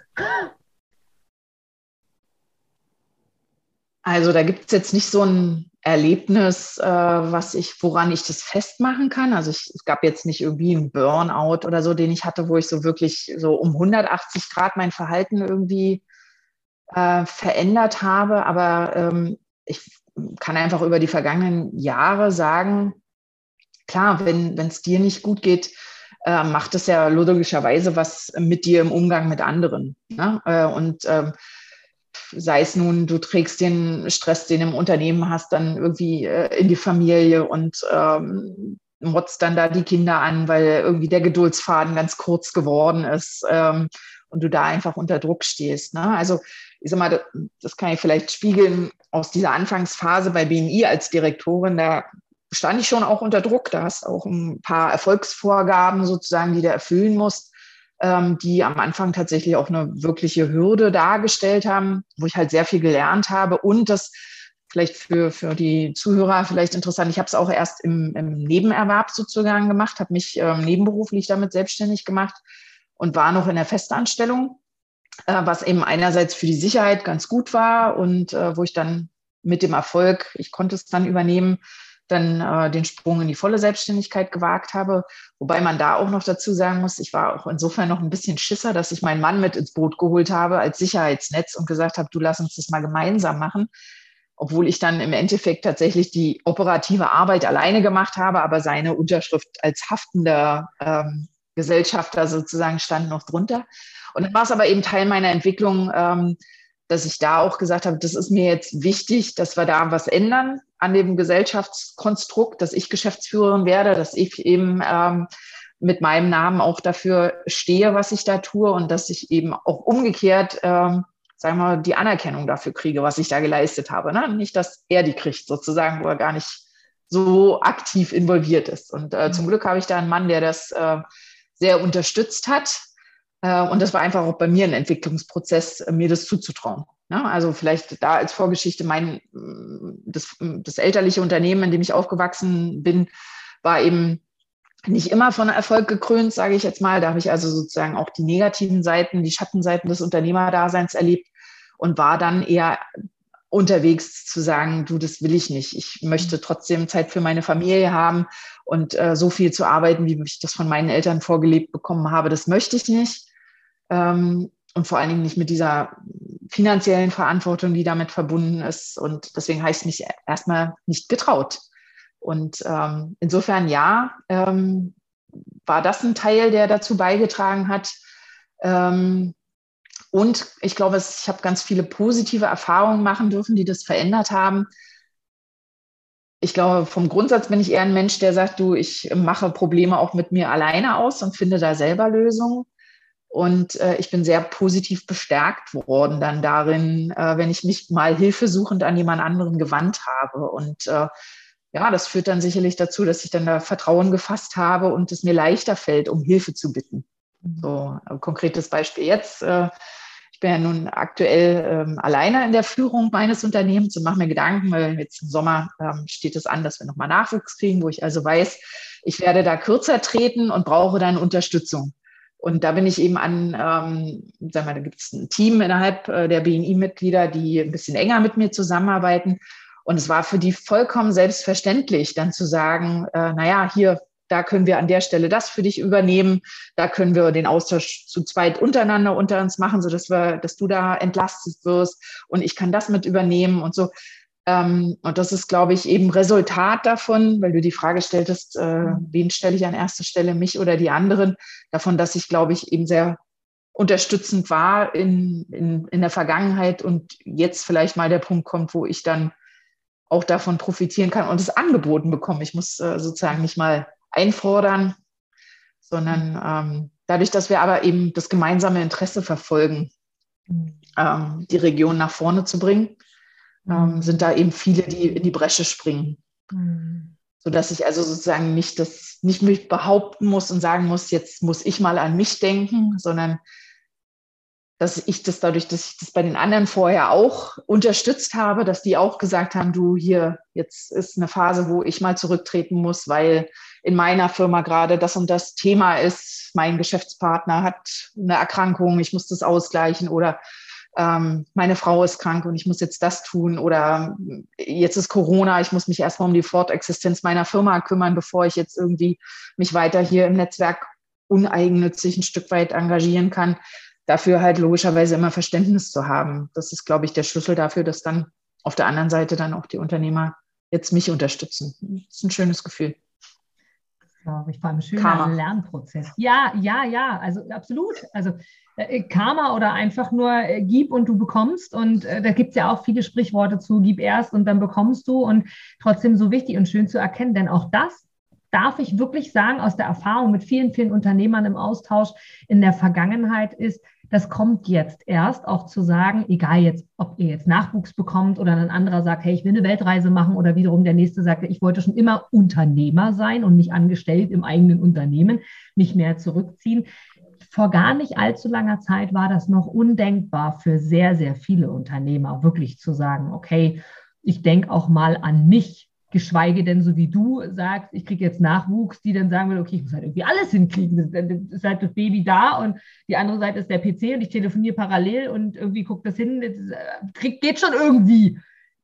Also da gibt es jetzt nicht so ein Erlebnis, äh, was ich, woran ich das festmachen kann. Also ich, es gab jetzt nicht irgendwie einen Burnout oder so, den ich hatte, wo ich so wirklich so um 180 Grad mein Verhalten irgendwie äh, verändert habe. Aber ähm, ich kann einfach über die vergangenen Jahre sagen, klar, wenn es dir nicht gut geht, äh, macht es ja logischerweise was mit dir im Umgang mit anderen. Ne? Äh, und ähm, sei es nun, du trägst den Stress, den du im Unternehmen hast, dann irgendwie äh, in die Familie und ähm, motzt dann da die Kinder an, weil irgendwie der Geduldsfaden ganz kurz geworden ist ähm, und du da einfach unter Druck stehst. Ne? Also ich sag mal, das kann ich vielleicht spiegeln aus dieser Anfangsphase bei BMI als Direktorin, da stand ich schon auch unter Druck. Da hast auch ein paar Erfolgsvorgaben sozusagen, die du erfüllen musst ähm, die am Anfang tatsächlich auch eine wirkliche Hürde dargestellt haben, wo ich halt sehr viel gelernt habe und das vielleicht für, für die Zuhörer vielleicht interessant. Ich habe es auch erst im, im Nebenerwerb sozusagen gemacht, habe mich ähm, nebenberuflich damit selbstständig gemacht und war noch in der Festanstellung äh, was eben einerseits für die Sicherheit ganz gut war und äh, wo ich dann mit dem Erfolg, ich konnte es dann übernehmen, dann äh, den Sprung in die volle Selbstständigkeit gewagt habe. Wobei man da auch noch dazu sagen muss, ich war auch insofern noch ein bisschen Schisser, dass ich meinen Mann mit ins Boot geholt habe als Sicherheitsnetz und gesagt habe, du lass uns das mal gemeinsam machen. Obwohl ich dann im Endeffekt tatsächlich die operative Arbeit alleine gemacht habe, aber seine Unterschrift als haftender ähm, Gesellschafter sozusagen stand noch drunter. Und dann war es aber eben Teil meiner Entwicklung, ähm, dass ich da auch gesagt habe, das ist mir jetzt wichtig, dass wir da was ändern an dem Gesellschaftskonstrukt, dass ich Geschäftsführerin werde, dass ich eben ähm, mit meinem Namen auch dafür stehe, was ich da tue und dass ich eben auch umgekehrt, ähm, sagen wir mal, die Anerkennung dafür kriege, was ich da geleistet habe. Ne? Nicht, dass er die kriegt, sozusagen, wo er gar nicht so aktiv involviert ist. Und äh, zum mhm. Glück habe ich da einen Mann, der das äh, sehr unterstützt hat und das war einfach auch bei mir ein Entwicklungsprozess, äh, mir das zuzutrauen. Also vielleicht da als Vorgeschichte mein, das, das elterliche Unternehmen, in dem ich aufgewachsen bin, war eben nicht immer von Erfolg gekrönt, sage ich jetzt mal. Da habe ich also sozusagen auch die negativen Seiten, die Schattenseiten des Unternehmerdaseins erlebt und war dann eher unterwegs zu sagen, du, das will ich nicht. Ich möchte trotzdem Zeit für meine Familie haben und äh, so viel zu arbeiten, wie ich das von meinen Eltern vorgelebt bekommen habe, das möchte ich nicht ähm, und vor allen Dingen nicht mit dieser finanziellen Verantwortung, die damit verbunden ist. Und deswegen ich mich erstmal nicht getraut. Und ähm, insofern ja, ähm, war das ein Teil, der dazu beigetragen hat. Ähm, und ich glaube, ich habe ganz viele positive Erfahrungen machen dürfen, die das verändert haben. Ich glaube, vom Grundsatz bin ich eher ein Mensch, der sagt, du, ich mache Probleme auch mit mir alleine aus und finde da selber Lösungen. Und äh, ich bin sehr positiv bestärkt worden dann darin, äh, wenn ich mich mal hilfesuchend an jemand anderen gewandt habe. Und äh, ja, das führt dann sicherlich dazu, dass ich dann da Vertrauen gefasst habe und es mir leichter fällt, um Hilfe zu bitten. Mhm. So ein konkretes Beispiel jetzt. Äh, ich bin ja nun aktuell ähm, alleine in der Führung meines Unternehmens und mache mir Gedanken, weil jetzt im Sommer ähm, steht es an, dass wir nochmal Nachwuchs kriegen, wo ich also weiß, ich werde da kürzer treten und brauche dann Unterstützung. Und da bin ich eben an, ähm, sagen wir, da gibt es ein Team innerhalb äh, der BNI-Mitglieder, die ein bisschen enger mit mir zusammenarbeiten. Und es war für die vollkommen selbstverständlich, dann zu sagen, äh, naja, hier, da können wir an der Stelle das für dich übernehmen, da können wir den Austausch zu zweit untereinander unter uns machen, sodass wir, dass du da entlastet wirst und ich kann das mit übernehmen und so. Ähm, und das ist, glaube ich, eben Resultat davon, weil du die Frage stelltest, äh, mhm. wen stelle ich an erste Stelle, mich oder die anderen, davon, dass ich, glaube ich, eben sehr unterstützend war in, in, in der Vergangenheit und jetzt vielleicht mal der Punkt kommt, wo ich dann auch davon profitieren kann und es angeboten bekomme. Ich muss äh, sozusagen nicht mal einfordern, sondern ähm, dadurch, dass wir aber eben das gemeinsame Interesse verfolgen, mhm. ähm, die Region nach vorne zu bringen, ähm, sind da eben viele, die in die Bresche springen. Mhm. Sodass ich also sozusagen nicht das, nicht mich behaupten muss und sagen muss, jetzt muss ich mal an mich denken, sondern dass ich das dadurch, dass ich das bei den anderen vorher auch unterstützt habe, dass die auch gesagt haben, du hier, jetzt ist eine Phase, wo ich mal zurücktreten muss, weil in meiner Firma gerade das und das Thema ist, mein Geschäftspartner hat eine Erkrankung, ich muss das ausgleichen oder ähm, meine Frau ist krank und ich muss jetzt das tun oder jetzt ist Corona, ich muss mich erstmal um die Fortexistenz meiner Firma kümmern, bevor ich jetzt irgendwie mich weiter hier im Netzwerk uneigennützig ein Stück weit engagieren kann. Dafür halt logischerweise immer Verständnis zu haben. Das ist, glaube ich, der Schlüssel dafür, dass dann auf der anderen Seite dann auch die Unternehmer jetzt mich unterstützen. Das ist ein schönes Gefühl glaube ich, vor allem schöner Karma. Lernprozess. Ja, ja, ja, also absolut. Also äh, Karma oder einfach nur äh, gib und du bekommst. Und äh, da gibt es ja auch viele Sprichworte zu, gib erst und dann bekommst du. Und trotzdem so wichtig und schön zu erkennen, denn auch das darf ich wirklich sagen, aus der Erfahrung mit vielen, vielen Unternehmern im Austausch in der Vergangenheit ist, das kommt jetzt erst auch zu sagen, egal jetzt, ob ihr jetzt Nachwuchs bekommt oder ein anderer sagt, hey, ich will eine Weltreise machen oder wiederum der nächste sagt, ich wollte schon immer Unternehmer sein und nicht angestellt im eigenen Unternehmen, mich mehr zurückziehen. Vor gar nicht allzu langer Zeit war das noch undenkbar für sehr, sehr viele Unternehmer, wirklich zu sagen, okay, ich denke auch mal an mich geschweige denn so wie du sagst, ich kriege jetzt Nachwuchs, die dann sagen will, okay, ich muss halt irgendwie alles hinkriegen. Dann ist halt das Baby da und die andere Seite ist der PC und ich telefoniere parallel und irgendwie guckt das hin, äh, geht schon irgendwie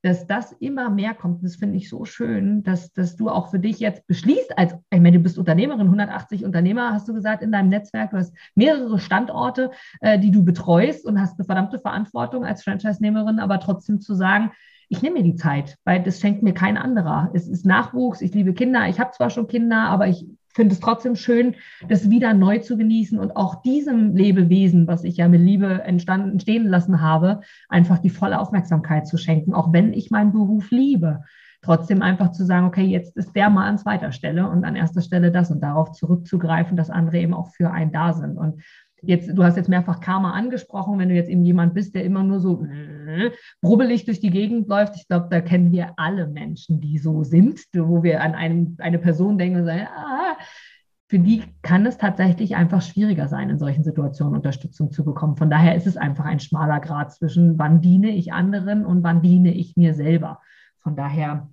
dass das immer mehr kommt. Das finde ich so schön, dass, dass du auch für dich jetzt beschließt, als, ich meine, du bist Unternehmerin, 180 Unternehmer, hast du gesagt, in deinem Netzwerk, du hast mehrere Standorte, äh, die du betreust und hast eine verdammte Verantwortung als Franchise-Nehmerin, aber trotzdem zu sagen, ich nehme mir die Zeit, weil das schenkt mir kein anderer. Es ist Nachwuchs, ich liebe Kinder, ich habe zwar schon Kinder, aber ich finde es trotzdem schön, das wieder neu zu genießen und auch diesem Lebewesen, was ich ja mit Liebe entstanden, entstehen lassen habe, einfach die volle Aufmerksamkeit zu schenken, auch wenn ich meinen Beruf liebe. Trotzdem einfach zu sagen, okay, jetzt ist der mal an zweiter Stelle und an erster Stelle das und darauf zurückzugreifen, dass andere eben auch für einen da sind. Und jetzt, du hast jetzt mehrfach Karma angesprochen, wenn du jetzt eben jemand bist, der immer nur so äh, brubbelig durch die Gegend läuft. Ich glaube, da kennen wir alle Menschen, die so sind, wo wir an einen, eine Person denken und sagen, ah, für die kann es tatsächlich einfach schwieriger sein, in solchen Situationen Unterstützung zu bekommen. Von daher ist es einfach ein schmaler Grad zwischen, wann diene ich anderen und wann diene ich mir selber. Von daher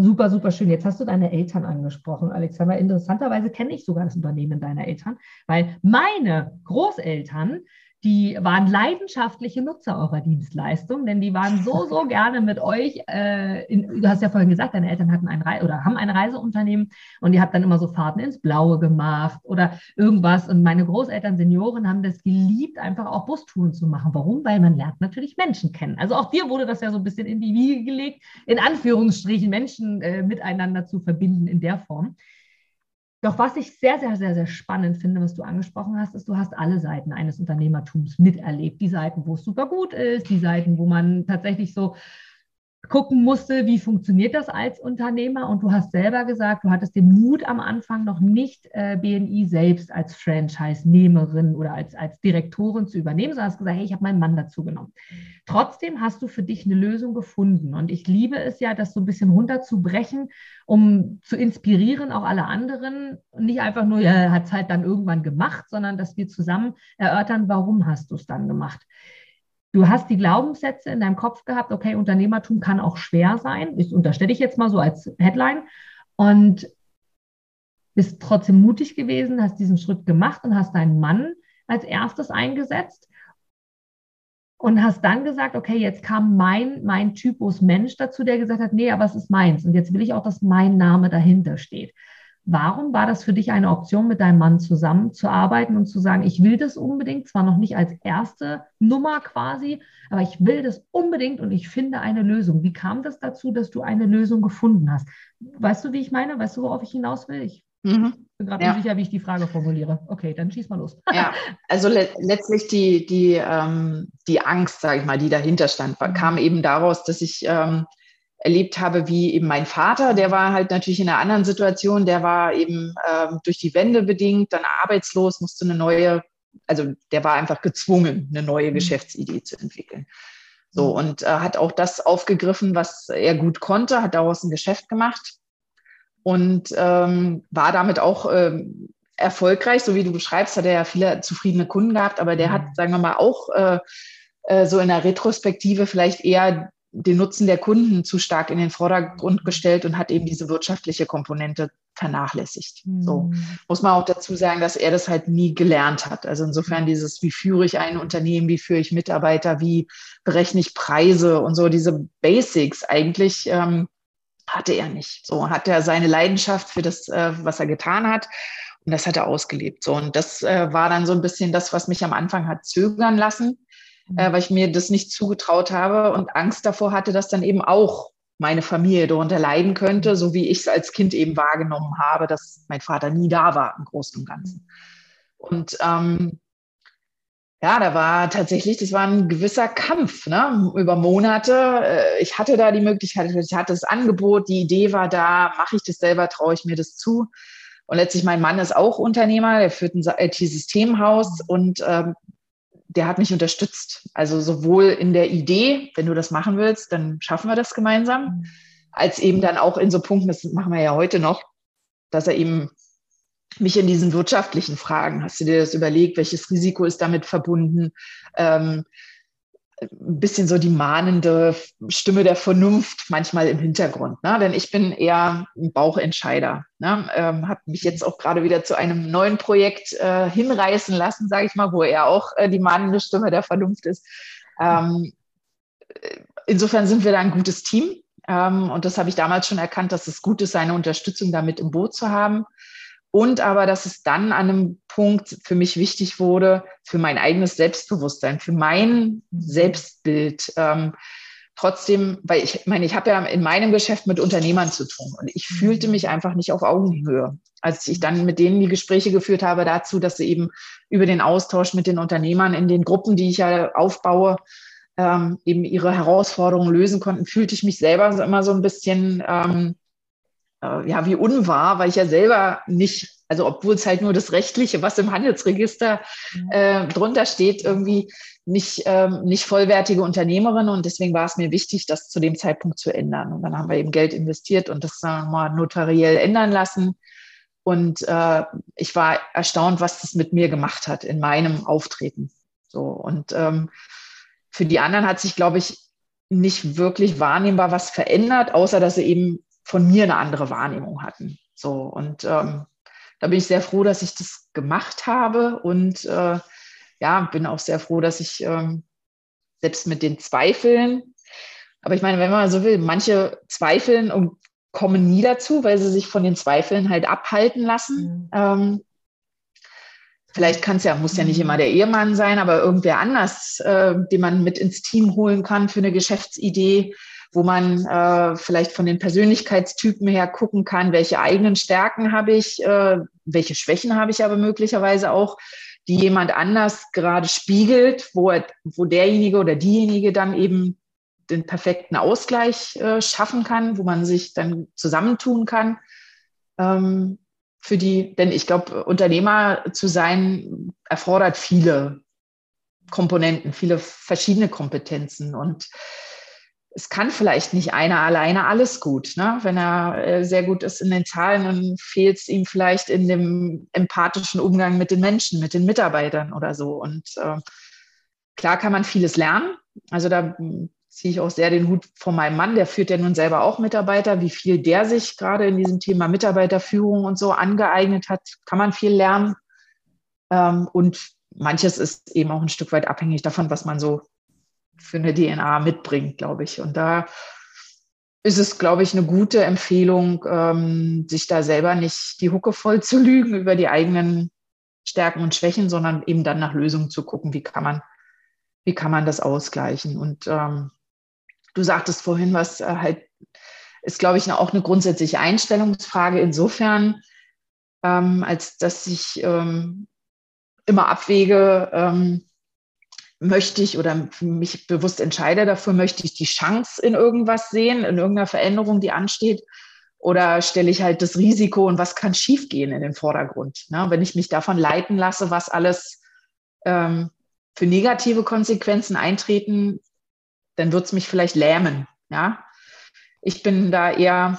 Super, super schön. Jetzt hast du deine Eltern angesprochen, Alexander. Interessanterweise kenne ich sogar das Unternehmen deiner Eltern, weil meine Großeltern die waren leidenschaftliche Nutzer eurer Dienstleistung, denn die waren so, so gerne mit euch. Äh, in, du hast ja vorhin gesagt, deine Eltern hatten ein Re oder haben ein Reiseunternehmen und ihr habt dann immer so Fahrten ins Blaue gemacht oder irgendwas. Und meine Großeltern, Senioren, haben das geliebt, einfach auch Bustouren zu machen. Warum? Weil man lernt natürlich Menschen kennen. Also auch dir wurde das ja so ein bisschen in die Wiege gelegt, in Anführungsstrichen Menschen äh, miteinander zu verbinden in der Form. Doch was ich sehr, sehr, sehr, sehr spannend finde, was du angesprochen hast, ist, du hast alle Seiten eines Unternehmertums miterlebt. Die Seiten, wo es super gut ist, die Seiten, wo man tatsächlich so gucken musste, wie funktioniert das als Unternehmer. Und du hast selber gesagt, du hattest den Mut am Anfang noch nicht, äh, BNI selbst als Franchise-Nehmerin oder als, als Direktorin zu übernehmen, sondern hast gesagt, hey, ich habe meinen Mann dazu genommen. Trotzdem hast du für dich eine Lösung gefunden. Und ich liebe es ja, das so ein bisschen runterzubrechen, um zu inspirieren, auch alle anderen. nicht einfach nur, ja, hat es halt dann irgendwann gemacht, sondern dass wir zusammen erörtern, warum hast du es dann gemacht. Du hast die Glaubenssätze in deinem Kopf gehabt, okay, Unternehmertum kann auch schwer sein. Das unterstelle ich jetzt mal so als Headline. Und bist trotzdem mutig gewesen, hast diesen Schritt gemacht und hast deinen Mann als erstes eingesetzt und hast dann gesagt, okay, jetzt kam mein, mein Typus Mensch dazu, der gesagt hat, nee, aber es ist meins. Und jetzt will ich auch, dass mein Name dahinter steht. Warum war das für dich eine Option, mit deinem Mann zusammenzuarbeiten und zu sagen, ich will das unbedingt, zwar noch nicht als erste Nummer quasi, aber ich will das unbedingt und ich finde eine Lösung. Wie kam das dazu, dass du eine Lösung gefunden hast? Weißt du, wie ich meine? Weißt du, worauf ich hinaus will? Ich mhm. bin gerade ja. nicht sicher, wie ich die Frage formuliere. Okay, dann schieß mal los. ja, also le letztlich die, die, ähm, die Angst, sage ich mal, die dahinter stand, mhm. kam eben daraus, dass ich ähm, erlebt habe, wie eben mein Vater, der war halt natürlich in einer anderen Situation, der war eben ähm, durch die Wende bedingt, dann arbeitslos, musste eine neue, also der war einfach gezwungen, eine neue mhm. Geschäftsidee zu entwickeln. So, mhm. und äh, hat auch das aufgegriffen, was er gut konnte, hat daraus ein Geschäft gemacht und ähm, war damit auch ähm, erfolgreich, so wie du beschreibst, hat er ja viele zufriedene Kunden gehabt, aber der hat, mhm. sagen wir mal, auch äh, äh, so in der Retrospektive vielleicht eher den Nutzen der Kunden zu stark in den Vordergrund gestellt und hat eben diese wirtschaftliche Komponente vernachlässigt. Mhm. So muss man auch dazu sagen, dass er das halt nie gelernt hat. Also insofern dieses, wie führe ich ein Unternehmen, wie führe ich Mitarbeiter, wie berechne ich Preise und so diese Basics eigentlich ähm, hatte er nicht. So hat er seine Leidenschaft für das, äh, was er getan hat. Und das hat er ausgelebt. So, und das äh, war dann so ein bisschen das, was mich am Anfang hat zögern lassen äh, weil ich mir das nicht zugetraut habe und Angst davor hatte, dass dann eben auch meine Familie darunter leiden könnte, so wie ich es als Kind eben wahrgenommen habe, dass mein Vater nie da war im Großen und Ganzen. Und ähm, ja, da war tatsächlich, das war ein gewisser Kampf ne? über Monate. Äh, ich hatte da die Möglichkeit, ich hatte das Angebot, die Idee war da, mache ich das selber, traue ich mir das zu. Und letztlich, mein Mann ist auch Unternehmer, er führt ein IT-Systemhaus und ähm, der hat mich unterstützt. Also sowohl in der Idee, wenn du das machen willst, dann schaffen wir das gemeinsam, mhm. als eben dann auch in so Punkten, das machen wir ja heute noch, dass er eben mich in diesen wirtschaftlichen Fragen, hast du dir das überlegt, welches Risiko ist damit verbunden? Ähm, ein bisschen so die mahnende Stimme der Vernunft manchmal im Hintergrund. Ne? Denn ich bin eher ein Bauchentscheider. Ne? Ähm, habe mich jetzt auch gerade wieder zu einem neuen Projekt äh, hinreißen lassen, sage ich mal, wo er auch äh, die mahnende Stimme der Vernunft ist. Ähm, insofern sind wir da ein gutes Team. Ähm, und das habe ich damals schon erkannt, dass es gut ist, seine Unterstützung damit im Boot zu haben. Und aber, dass es dann an einem Punkt für mich wichtig wurde, für mein eigenes Selbstbewusstsein, für mein Selbstbild. Ähm, trotzdem, weil ich meine, ich habe ja in meinem Geschäft mit Unternehmern zu tun und ich fühlte mich einfach nicht auf Augenhöhe. Als ich dann mit denen die Gespräche geführt habe dazu, dass sie eben über den Austausch mit den Unternehmern in den Gruppen, die ich ja aufbaue, ähm, eben ihre Herausforderungen lösen konnten, fühlte ich mich selber immer so ein bisschen ähm, äh, ja wie unwahr, weil ich ja selber nicht, also obwohl es halt nur das Rechtliche, was im Handelsregister mhm. äh, drunter steht, irgendwie nicht, ähm, nicht vollwertige Unternehmerin und deswegen war es mir wichtig, das zu dem Zeitpunkt zu ändern. Und dann haben wir eben Geld investiert und das sagen wir mal notariell ändern lassen. Und äh, ich war erstaunt, was das mit mir gemacht hat in meinem Auftreten. So und ähm, für die anderen hat sich, glaube ich, nicht wirklich wahrnehmbar was verändert, außer dass sie eben von mir eine andere Wahrnehmung hatten. So und ähm, da bin ich sehr froh, dass ich das gemacht habe und äh, ja, bin auch sehr froh, dass ich ähm, selbst mit den Zweifeln, aber ich meine, wenn man so will, manche zweifeln und kommen nie dazu, weil sie sich von den Zweifeln halt abhalten lassen. Mhm. Ähm, vielleicht kann es ja, muss ja nicht immer der Ehemann sein, aber irgendwer anders, äh, den man mit ins Team holen kann für eine Geschäftsidee wo man äh, vielleicht von den Persönlichkeitstypen her gucken kann, welche eigenen Stärken habe ich, äh, welche Schwächen habe ich aber möglicherweise auch, die jemand anders gerade spiegelt, wo, er, wo derjenige oder diejenige dann eben den perfekten Ausgleich äh, schaffen kann, wo man sich dann zusammentun kann. Ähm, für die, denn ich glaube, Unternehmer zu sein erfordert viele Komponenten, viele verschiedene Kompetenzen und es kann vielleicht nicht einer alleine alles gut. Ne? Wenn er äh, sehr gut ist in den Zahlen, dann fehlt es ihm vielleicht in dem empathischen Umgang mit den Menschen, mit den Mitarbeitern oder so. Und äh, klar kann man vieles lernen. Also da hm, ziehe ich auch sehr den Hut von meinem Mann, der führt ja nun selber auch Mitarbeiter. Wie viel der sich gerade in diesem Thema Mitarbeiterführung und so angeeignet hat, kann man viel lernen. Ähm, und manches ist eben auch ein Stück weit abhängig davon, was man so für eine DNA mitbringt, glaube ich. Und da ist es, glaube ich, eine gute Empfehlung, ähm, sich da selber nicht die Hucke voll zu lügen über die eigenen Stärken und Schwächen, sondern eben dann nach Lösungen zu gucken, wie kann man, wie kann man das ausgleichen. Und ähm, du sagtest vorhin, was äh, halt ist, glaube ich, auch eine grundsätzliche Einstellungsfrage insofern, ähm, als dass ich ähm, immer abwäge, ähm, möchte ich oder mich bewusst entscheide dafür, möchte ich die Chance in irgendwas sehen, in irgendeiner Veränderung, die ansteht? Oder stelle ich halt das Risiko und was kann schiefgehen in den Vordergrund? Ne? Wenn ich mich davon leiten lasse, was alles ähm, für negative Konsequenzen eintreten, dann wird es mich vielleicht lähmen. Ja? Ich bin da eher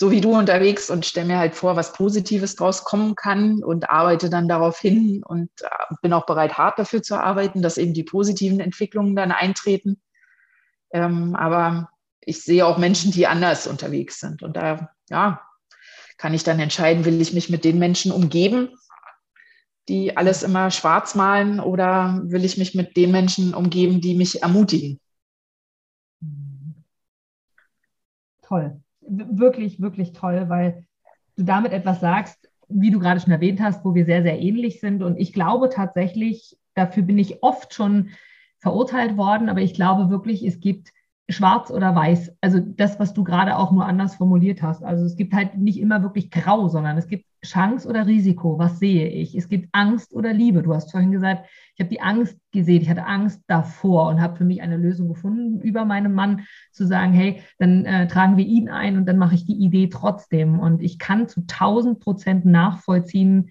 so wie du unterwegs und stelle mir halt vor, was Positives draus kommen kann und arbeite dann darauf hin und äh, bin auch bereit, hart dafür zu arbeiten, dass eben die positiven Entwicklungen dann eintreten. Ähm, aber ich sehe auch Menschen, die anders unterwegs sind. Und da, ja, kann ich dann entscheiden, will ich mich mit den Menschen umgeben, die alles immer schwarz malen oder will ich mich mit den Menschen umgeben, die mich ermutigen? Toll wirklich, wirklich toll, weil du damit etwas sagst, wie du gerade schon erwähnt hast, wo wir sehr, sehr ähnlich sind. Und ich glaube tatsächlich, dafür bin ich oft schon verurteilt worden, aber ich glaube wirklich, es gibt schwarz oder weiß. Also das, was du gerade auch nur anders formuliert hast. Also es gibt halt nicht immer wirklich grau, sondern es gibt Chance oder Risiko. Was sehe ich? Es gibt Angst oder Liebe. Du hast vorhin gesagt, ich habe die Angst gesehen. Ich hatte Angst davor und habe für mich eine Lösung gefunden, über meinen Mann zu sagen, hey, dann äh, tragen wir ihn ein und dann mache ich die Idee trotzdem. Und ich kann zu 1000 Prozent nachvollziehen,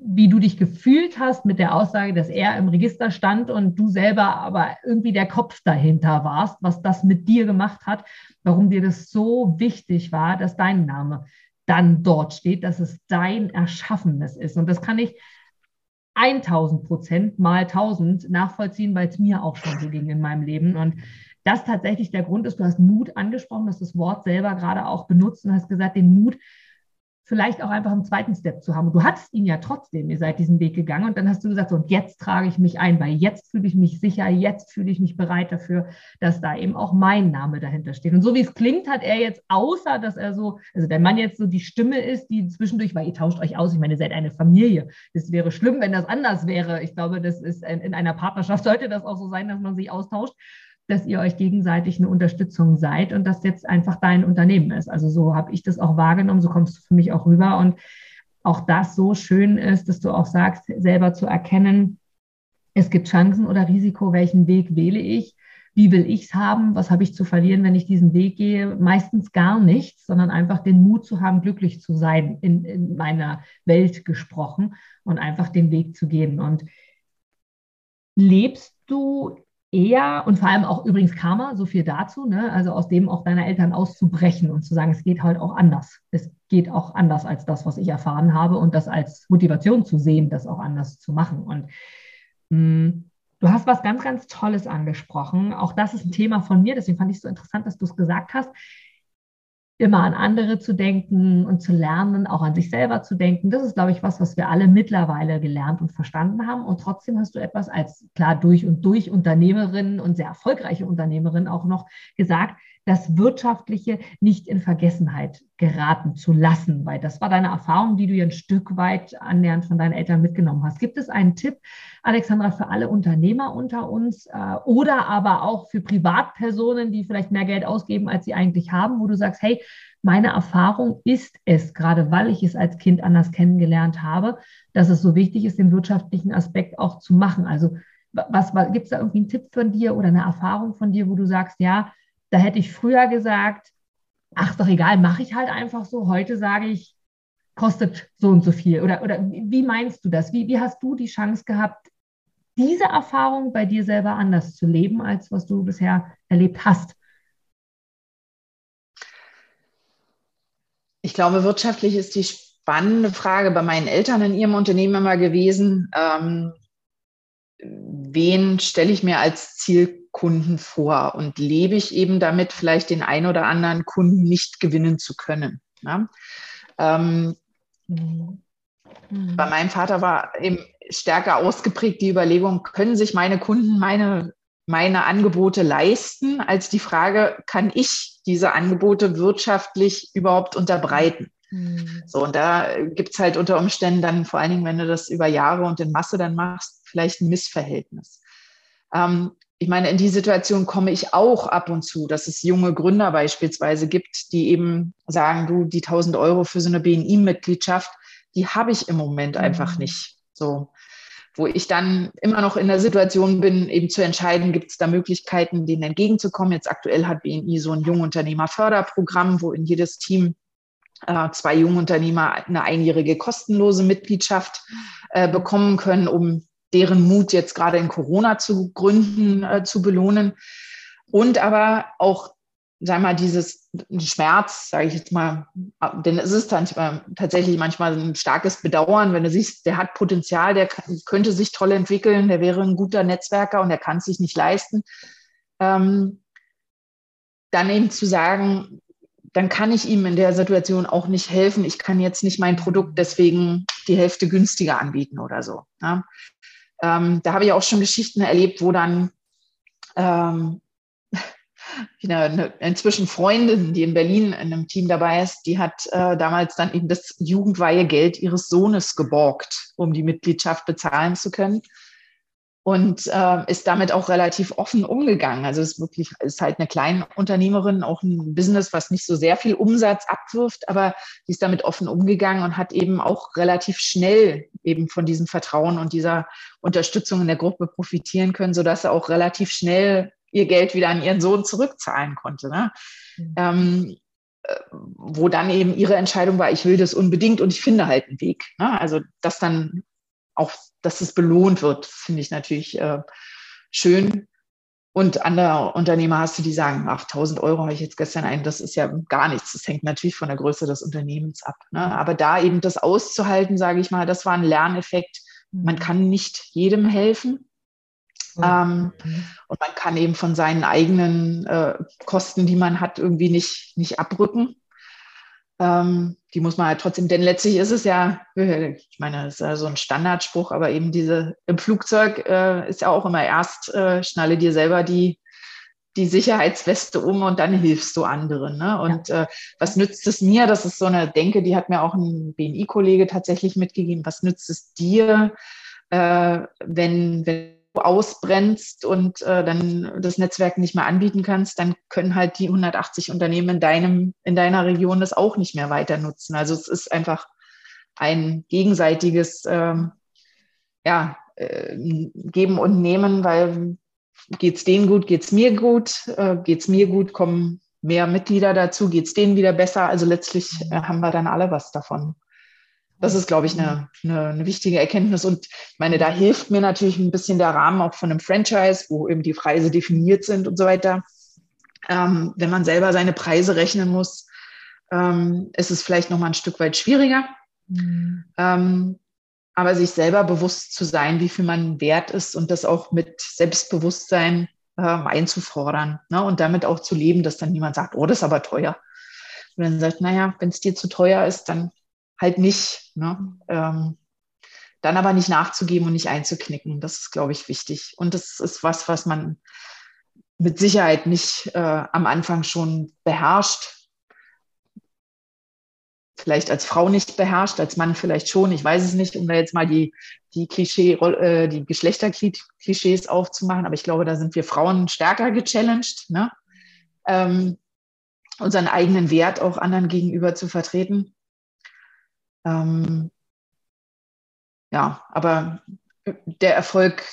wie du dich gefühlt hast mit der Aussage, dass er im Register stand und du selber aber irgendwie der Kopf dahinter warst, was das mit dir gemacht hat, warum dir das so wichtig war, dass dein Name dann dort steht, dass es dein Erschaffenes ist. Und das kann ich 1000 Prozent mal 1000 nachvollziehen, weil es mir auch schon so ging in meinem Leben. Und das tatsächlich der Grund ist, du hast Mut angesprochen, dass das Wort selber gerade auch benutzt und hast gesagt, den Mut vielleicht auch einfach einen zweiten Step zu haben. Und du hattest ihn ja trotzdem, ihr seid diesen Weg gegangen und dann hast du gesagt, so, und jetzt trage ich mich ein, weil jetzt fühle ich mich sicher, jetzt fühle ich mich bereit dafür, dass da eben auch mein Name dahinter steht. Und so wie es klingt, hat er jetzt, außer dass er so, also der Mann jetzt so die Stimme ist, die zwischendurch, weil ihr tauscht euch aus, ich meine, ihr seid eine Familie. Es wäre schlimm, wenn das anders wäre. Ich glaube, das ist in einer Partnerschaft sollte das auch so sein, dass man sich austauscht dass ihr euch gegenseitig eine Unterstützung seid und das jetzt einfach dein Unternehmen ist. Also so habe ich das auch wahrgenommen, so kommst du für mich auch rüber und auch das so schön ist, dass du auch sagst, selber zu erkennen, es gibt Chancen oder Risiko, welchen Weg wähle ich, wie will ich es haben, was habe ich zu verlieren, wenn ich diesen Weg gehe. Meistens gar nichts, sondern einfach den Mut zu haben, glücklich zu sein, in, in meiner Welt gesprochen und einfach den Weg zu gehen. Und lebst du eher und vor allem auch übrigens Karma, so viel dazu, ne? also aus dem auch deiner Eltern auszubrechen und zu sagen, es geht halt auch anders. Es geht auch anders als das, was ich erfahren habe und das als Motivation zu sehen, das auch anders zu machen. Und mh, mm, du hast was ganz, ganz Tolles angesprochen. Auch das ist ein Thema von mir, deswegen fand ich es so interessant, dass du es gesagt hast immer an andere zu denken und zu lernen, auch an sich selber zu denken. Das ist, glaube ich, was, was wir alle mittlerweile gelernt und verstanden haben. Und trotzdem hast du etwas als klar durch und durch Unternehmerin und sehr erfolgreiche Unternehmerin auch noch gesagt, das Wirtschaftliche nicht in Vergessenheit geraten zu lassen, weil das war deine Erfahrung, die du ja ein Stück weit annähernd von deinen Eltern mitgenommen hast. Gibt es einen Tipp, Alexandra, für alle Unternehmer unter uns äh, oder aber auch für Privatpersonen, die vielleicht mehr Geld ausgeben, als sie eigentlich haben, wo du sagst, hey, meine Erfahrung ist es, gerade weil ich es als Kind anders kennengelernt habe, dass es so wichtig ist, den wirtschaftlichen Aspekt auch zu machen. Also was, was gibt es da irgendwie einen Tipp von dir oder eine Erfahrung von dir, wo du sagst, ja, da hätte ich früher gesagt, ach, doch egal, mache ich halt einfach so. Heute sage ich, kostet so und so viel. Oder, oder wie meinst du das? Wie, wie hast du die Chance gehabt, diese Erfahrung bei dir selber anders zu leben, als was du bisher erlebt hast? Ich glaube, wirtschaftlich ist die spannende Frage bei meinen Eltern in ihrem Unternehmen immer gewesen, ähm, wen stelle ich mir als Zielkunden vor und lebe ich eben damit, vielleicht den einen oder anderen Kunden nicht gewinnen zu können. Ja? Ähm, mhm. Bei meinem Vater war eben stärker ausgeprägt die Überlegung, können sich meine Kunden meine, meine Angebote leisten, als die Frage, kann ich diese Angebote wirtschaftlich überhaupt unterbreiten? Mhm. So, und da gibt es halt unter Umständen dann, vor allen Dingen, wenn du das über Jahre und in Masse dann machst, vielleicht ein Missverhältnis. Ähm, ich meine, in die Situation komme ich auch ab und zu, dass es junge Gründer beispielsweise gibt, die eben sagen, du, die 1000 Euro für so eine BNI-Mitgliedschaft, die habe ich im Moment mhm. einfach nicht. So, wo ich dann immer noch in der Situation bin, eben zu entscheiden, gibt es da Möglichkeiten, denen entgegenzukommen. Jetzt aktuell hat BNI so ein Jungunternehmerförderprogramm, wo in jedes Team äh, zwei Jungunternehmer eine einjährige kostenlose Mitgliedschaft äh, bekommen können, um deren Mut jetzt gerade in Corona zu gründen, äh, zu belohnen. Und aber auch, sag mal, dieses Schmerz, sage ich jetzt mal, denn es ist dann tatsächlich manchmal ein starkes Bedauern, wenn du siehst, der hat Potenzial, der könnte sich toll entwickeln, der wäre ein guter Netzwerker und der kann es sich nicht leisten. Ähm, dann eben zu sagen, dann kann ich ihm in der Situation auch nicht helfen. Ich kann jetzt nicht mein Produkt deswegen die Hälfte günstiger anbieten oder so. Ja. Ähm, da habe ich auch schon Geschichten erlebt, wo dann ähm, eine, inzwischen Freundin, die in Berlin in einem Team dabei ist, die hat äh, damals dann eben das Jugendweihegeld ihres Sohnes geborgt, um die Mitgliedschaft bezahlen zu können und äh, ist damit auch relativ offen umgegangen. Also es ist wirklich ist halt eine kleine Unternehmerin, auch ein Business, was nicht so sehr viel Umsatz abwirft, aber die ist damit offen umgegangen und hat eben auch relativ schnell eben von diesem Vertrauen und dieser Unterstützung in der Gruppe profitieren können, sodass sie auch relativ schnell ihr Geld wieder an ihren Sohn zurückzahlen konnte. Ne? Mhm. Ähm, äh, wo dann eben ihre Entscheidung war, ich will das unbedingt und ich finde halt einen Weg. Ne? Also das dann auch, dass es belohnt wird, finde ich natürlich äh, schön. Und andere Unternehmer hast du, die sagen, ach, 1000 Euro habe ich jetzt gestern ein, das ist ja gar nichts. Das hängt natürlich von der Größe des Unternehmens ab. Ne? Aber da eben das auszuhalten, sage ich mal, das war ein Lerneffekt Man mhm. kann nicht jedem helfen. Ähm, mhm. und man kann eben von seinen eigenen äh, Kosten, die man hat, irgendwie nicht, nicht abrücken. Ähm, die muss man halt trotzdem, denn letztlich ist es ja, ich meine, das ist ja so ein Standardspruch, aber eben diese im Flugzeug äh, ist ja auch immer erst äh, schnalle dir selber die, die Sicherheitsweste um und dann hilfst du anderen. Ne? Und ja. äh, was nützt es mir? Das ist so eine Denke, die hat mir auch ein BNI-Kollege tatsächlich mitgegeben. Was nützt es dir, äh, wenn, wenn ausbrennst und äh, dann das Netzwerk nicht mehr anbieten kannst, dann können halt die 180 Unternehmen in deinem, in deiner Region das auch nicht mehr weiter nutzen. Also es ist einfach ein gegenseitiges ähm, ja, äh, Geben und Nehmen, weil geht es denen gut, geht es mir gut, äh, geht es mir gut, kommen mehr Mitglieder dazu, geht es denen wieder besser. Also letztlich äh, haben wir dann alle was davon. Das ist, glaube ich, eine, eine, eine, wichtige Erkenntnis. Und ich meine, da hilft mir natürlich ein bisschen der Rahmen auch von einem Franchise, wo eben die Preise definiert sind und so weiter. Ähm, wenn man selber seine Preise rechnen muss, ähm, ist es vielleicht noch mal ein Stück weit schwieriger. Mhm. Ähm, aber sich selber bewusst zu sein, wie viel man wert ist und das auch mit Selbstbewusstsein ähm, einzufordern ne? und damit auch zu leben, dass dann niemand sagt, oh, das ist aber teuer. Und dann sagt, naja, wenn es dir zu teuer ist, dann halt nicht. Ne? Ähm, dann aber nicht nachzugeben und nicht einzuknicken. Das ist, glaube ich, wichtig. Und das ist was, was man mit Sicherheit nicht äh, am Anfang schon beherrscht, vielleicht als Frau nicht beherrscht, als Mann vielleicht schon, ich weiß es nicht, um da jetzt mal die, die Klischee, äh, die Geschlechterklischees aufzumachen, aber ich glaube, da sind wir Frauen stärker gechallenged, ne? ähm, unseren eigenen Wert auch anderen gegenüber zu vertreten. Ähm, ja, aber der Erfolg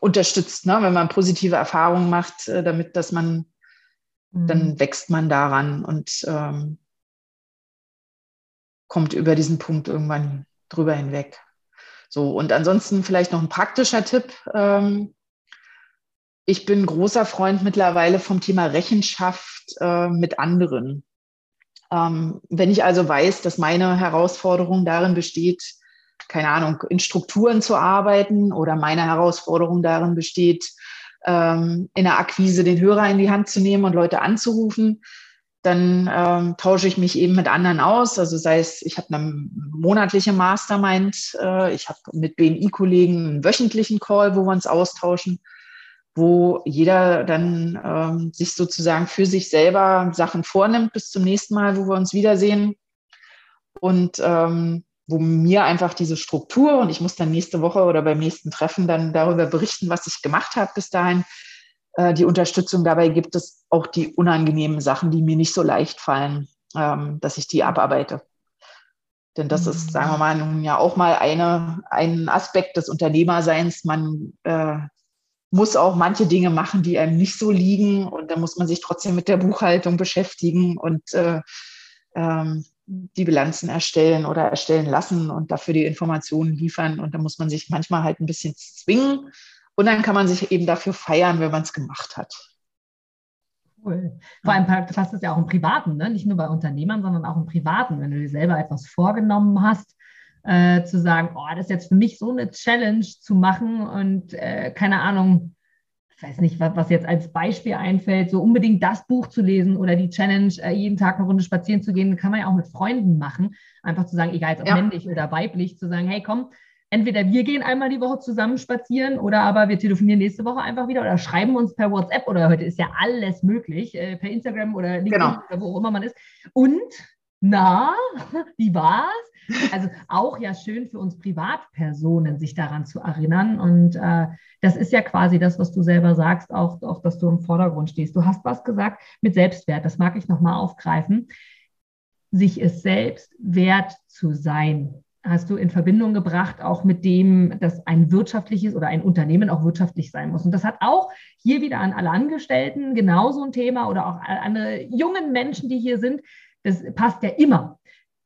unterstützt, ne? wenn man positive Erfahrungen macht, äh, damit, dass man, mhm. dann wächst man daran und ähm, kommt über diesen Punkt irgendwann drüber hinweg. So, und ansonsten vielleicht noch ein praktischer Tipp. Ähm, ich bin großer Freund mittlerweile vom Thema Rechenschaft äh, mit anderen. Ähm, wenn ich also weiß, dass meine Herausforderung darin besteht, keine Ahnung, in Strukturen zu arbeiten oder meine Herausforderung darin besteht, ähm, in der Akquise den Hörer in die Hand zu nehmen und Leute anzurufen, dann ähm, tausche ich mich eben mit anderen aus. Also sei es, ich habe eine monatliche Mastermind, äh, ich habe mit BMI-Kollegen einen wöchentlichen Call, wo wir uns austauschen, wo jeder dann ähm, sich sozusagen für sich selber Sachen vornimmt bis zum nächsten Mal, wo wir uns wiedersehen. Und ähm, wo mir einfach diese Struktur und ich muss dann nächste Woche oder beim nächsten Treffen dann darüber berichten, was ich gemacht habe bis dahin, äh, die Unterstützung. Dabei gibt es auch die unangenehmen Sachen, die mir nicht so leicht fallen, ähm, dass ich die abarbeite. Denn das ist, sagen wir mal, nun ja auch mal eine, ein Aspekt des Unternehmerseins. Man äh, muss auch manche Dinge machen, die einem nicht so liegen. Und da muss man sich trotzdem mit der Buchhaltung beschäftigen und äh, ähm, die Bilanzen erstellen oder erstellen lassen und dafür die Informationen liefern. Und da muss man sich manchmal halt ein bisschen zwingen, und dann kann man sich eben dafür feiern, wenn man es gemacht hat. Cool. Vor allem passt es ja auch im Privaten, ne? nicht nur bei Unternehmern, sondern auch im Privaten, wenn du dir selber etwas vorgenommen hast, äh, zu sagen, oh, das ist jetzt für mich so eine Challenge zu machen und äh, keine Ahnung, ich weiß nicht, was, was, jetzt als Beispiel einfällt, so unbedingt das Buch zu lesen oder die Challenge, äh, jeden Tag eine Runde spazieren zu gehen, kann man ja auch mit Freunden machen. Einfach zu sagen, egal ob ja. männlich oder weiblich, zu sagen, hey komm, entweder wir gehen einmal die Woche zusammen spazieren oder aber wir telefonieren nächste Woche einfach wieder oder schreiben uns per WhatsApp oder heute ist ja alles möglich, äh, per Instagram oder LinkedIn genau. oder wo auch immer man ist. Und na, wie war's? Also auch ja schön für uns Privatpersonen, sich daran zu erinnern. Und äh, das ist ja quasi das, was du selber sagst, auch, auch, dass du im Vordergrund stehst. Du hast was gesagt mit Selbstwert, das mag ich nochmal aufgreifen. Sich es selbst wert zu sein hast du in Verbindung gebracht, auch mit dem, dass ein wirtschaftliches oder ein Unternehmen auch wirtschaftlich sein muss. Und das hat auch hier wieder an alle Angestellten genauso ein Thema oder auch andere jungen Menschen, die hier sind. Das passt ja immer,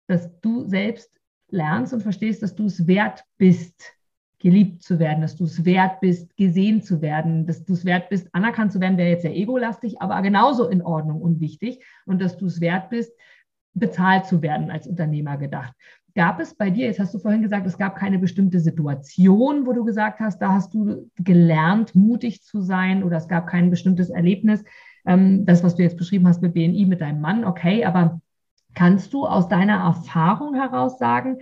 dass du selbst lernst und verstehst, dass du es wert bist, geliebt zu werden, dass du es wert bist, gesehen zu werden, dass du es wert bist, anerkannt zu werden, wäre jetzt sehr egolastig, aber genauso in Ordnung und wichtig. Und dass du es wert bist, bezahlt zu werden als Unternehmer gedacht. Gab es bei dir, jetzt hast du vorhin gesagt, es gab keine bestimmte Situation, wo du gesagt hast, da hast du gelernt, mutig zu sein oder es gab kein bestimmtes Erlebnis. Ähm, das, was du jetzt beschrieben hast mit BNI, mit deinem Mann, okay, aber kannst du aus deiner Erfahrung heraus sagen,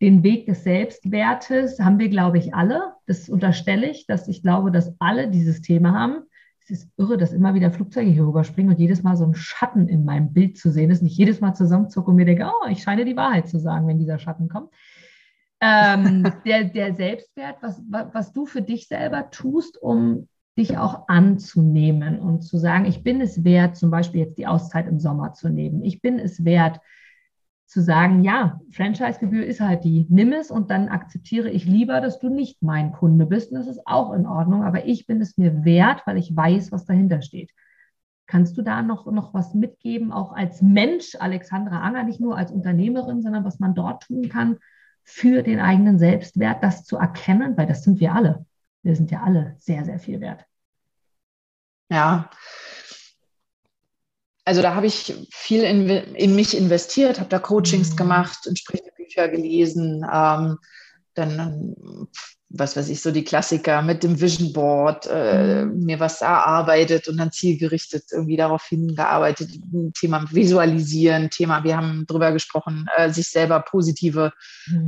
den Weg des Selbstwertes haben wir, glaube ich, alle. Das unterstelle ich, dass ich glaube, dass alle dieses Thema haben. Es ist irre, dass immer wieder Flugzeuge hier rüberspringen und jedes Mal so ein Schatten in meinem Bild zu sehen ist. Nicht jedes Mal zusammenzucke und mir denke, oh, ich scheine die Wahrheit zu sagen, wenn dieser Schatten kommt. Ähm, der, der Selbstwert, was, was du für dich selber tust, um dich auch anzunehmen und zu sagen, ich bin es wert, zum Beispiel jetzt die Auszeit im Sommer zu nehmen. Ich bin es wert, zu sagen, ja, Franchise-Gebühr ist halt die, nimm es und dann akzeptiere ich lieber, dass du nicht mein Kunde bist. Und das ist auch in Ordnung, aber ich bin es mir wert, weil ich weiß, was dahinter steht. Kannst du da noch, noch was mitgeben, auch als Mensch, Alexandra Anger, nicht nur als Unternehmerin, sondern was man dort tun kann für den eigenen Selbstwert, das zu erkennen, weil das sind wir alle. Wir sind ja alle sehr, sehr viel wert. Ja, also da habe ich viel in, in mich investiert, habe da Coachings mhm. gemacht, entsprechende Bücher gelesen, ähm, dann, was weiß ich, so die Klassiker mit dem Vision Board, äh, mhm. mir was erarbeitet und dann zielgerichtet irgendwie darauf hingearbeitet. Thema Visualisieren, Thema, wir haben drüber gesprochen, äh, sich selber positive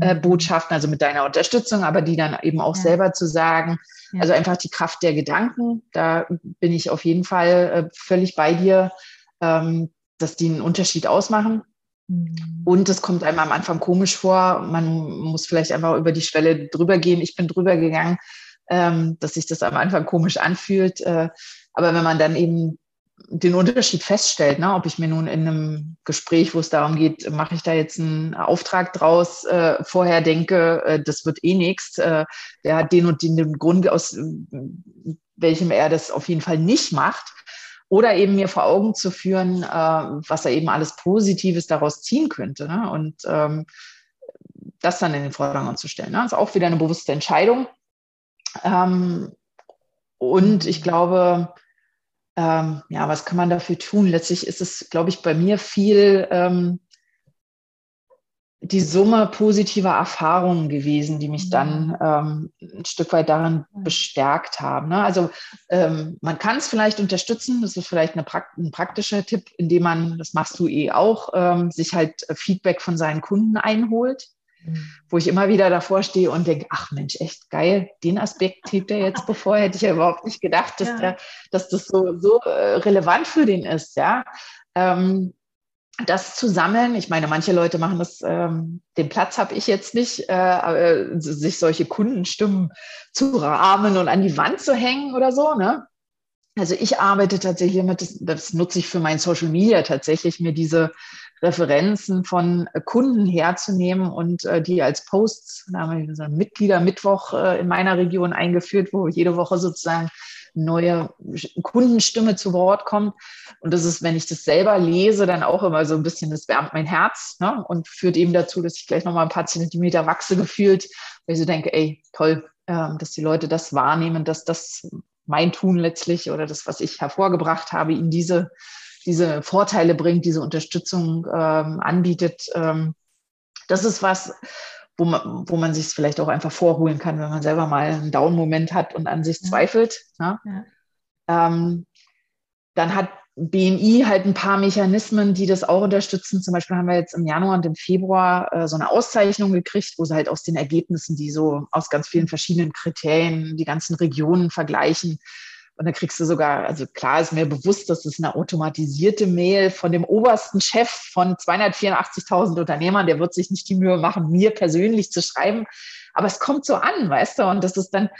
äh, mhm. Botschaften, also mit deiner Unterstützung, aber die dann eben auch ja. selber zu sagen. Ja. Also einfach die Kraft der Gedanken, da bin ich auf jeden Fall äh, völlig bei dir ähm, dass die einen Unterschied ausmachen. Und es kommt einem am Anfang komisch vor. Man muss vielleicht einfach über die Schwelle drüber gehen. Ich bin drüber gegangen, ähm, dass sich das am Anfang komisch anfühlt. Äh, aber wenn man dann eben den Unterschied feststellt, ne, ob ich mir nun in einem Gespräch, wo es darum geht, mache ich da jetzt einen Auftrag draus, äh, vorher denke, äh, das wird eh nichts, äh, der hat den und den, den Grund, aus welchem er das auf jeden Fall nicht macht, oder eben mir vor Augen zu führen, äh, was er eben alles Positives daraus ziehen könnte. Ne? Und ähm, das dann in den Vordergrund zu stellen. Ne? Das ist auch wieder eine bewusste Entscheidung. Ähm, und ich glaube, ähm, ja, was kann man dafür tun? Letztlich ist es, glaube ich, bei mir viel ähm, die Summe positiver Erfahrungen gewesen, die mich dann mhm. ähm, ein Stück weit darin bestärkt haben. Ne? Also ähm, man kann es vielleicht unterstützen, das ist vielleicht Prakt ein praktischer Tipp, indem man, das machst du eh auch, ähm, sich halt Feedback von seinen Kunden einholt, mhm. wo ich immer wieder davor stehe und denke, ach Mensch, echt geil, den Aspekt hebt er jetzt bevor, hätte ich ja überhaupt nicht gedacht, dass, ja. der, dass das so, so äh, relevant für den ist, ja. Das zu sammeln, ich meine, manche Leute machen das, ähm, den Platz habe ich jetzt nicht, äh, äh, sich solche Kundenstimmen zu rahmen und an die Wand zu hängen oder so. Ne? Also ich arbeite tatsächlich mit, das, das nutze ich für mein Social Media tatsächlich, mir diese Referenzen von Kunden herzunehmen und äh, die als Posts, da haben wir so einen Mitgliedermittwoch äh, in meiner Region eingeführt, wo jede Woche sozusagen neue Kundenstimme zu Wort kommt. Und das ist, wenn ich das selber lese, dann auch immer so ein bisschen, das wärmt mein Herz ne? und führt eben dazu, dass ich gleich nochmal ein paar Zentimeter wachse gefühlt, weil ich so denke, ey, toll, äh, dass die Leute das wahrnehmen, dass das mein Tun letztlich oder das, was ich hervorgebracht habe, ihnen diese, diese Vorteile bringt, diese Unterstützung ähm, anbietet. Ähm, das ist was, wo man, wo man sich vielleicht auch einfach vorholen kann, wenn man selber mal einen Down-Moment hat und an sich ja. zweifelt. Ne? Ja. Ähm, dann hat BMI halt ein paar Mechanismen, die das auch unterstützen. Zum Beispiel haben wir jetzt im Januar und im Februar äh, so eine Auszeichnung gekriegt, wo sie halt aus den Ergebnissen, die so aus ganz vielen verschiedenen Kriterien die ganzen Regionen vergleichen, und dann kriegst du sogar, also klar ist mir bewusst, dass es eine automatisierte Mail von dem obersten Chef von 284.000 Unternehmern, der wird sich nicht die Mühe machen, mir persönlich zu schreiben. Aber es kommt so an, weißt du, und das ist dann,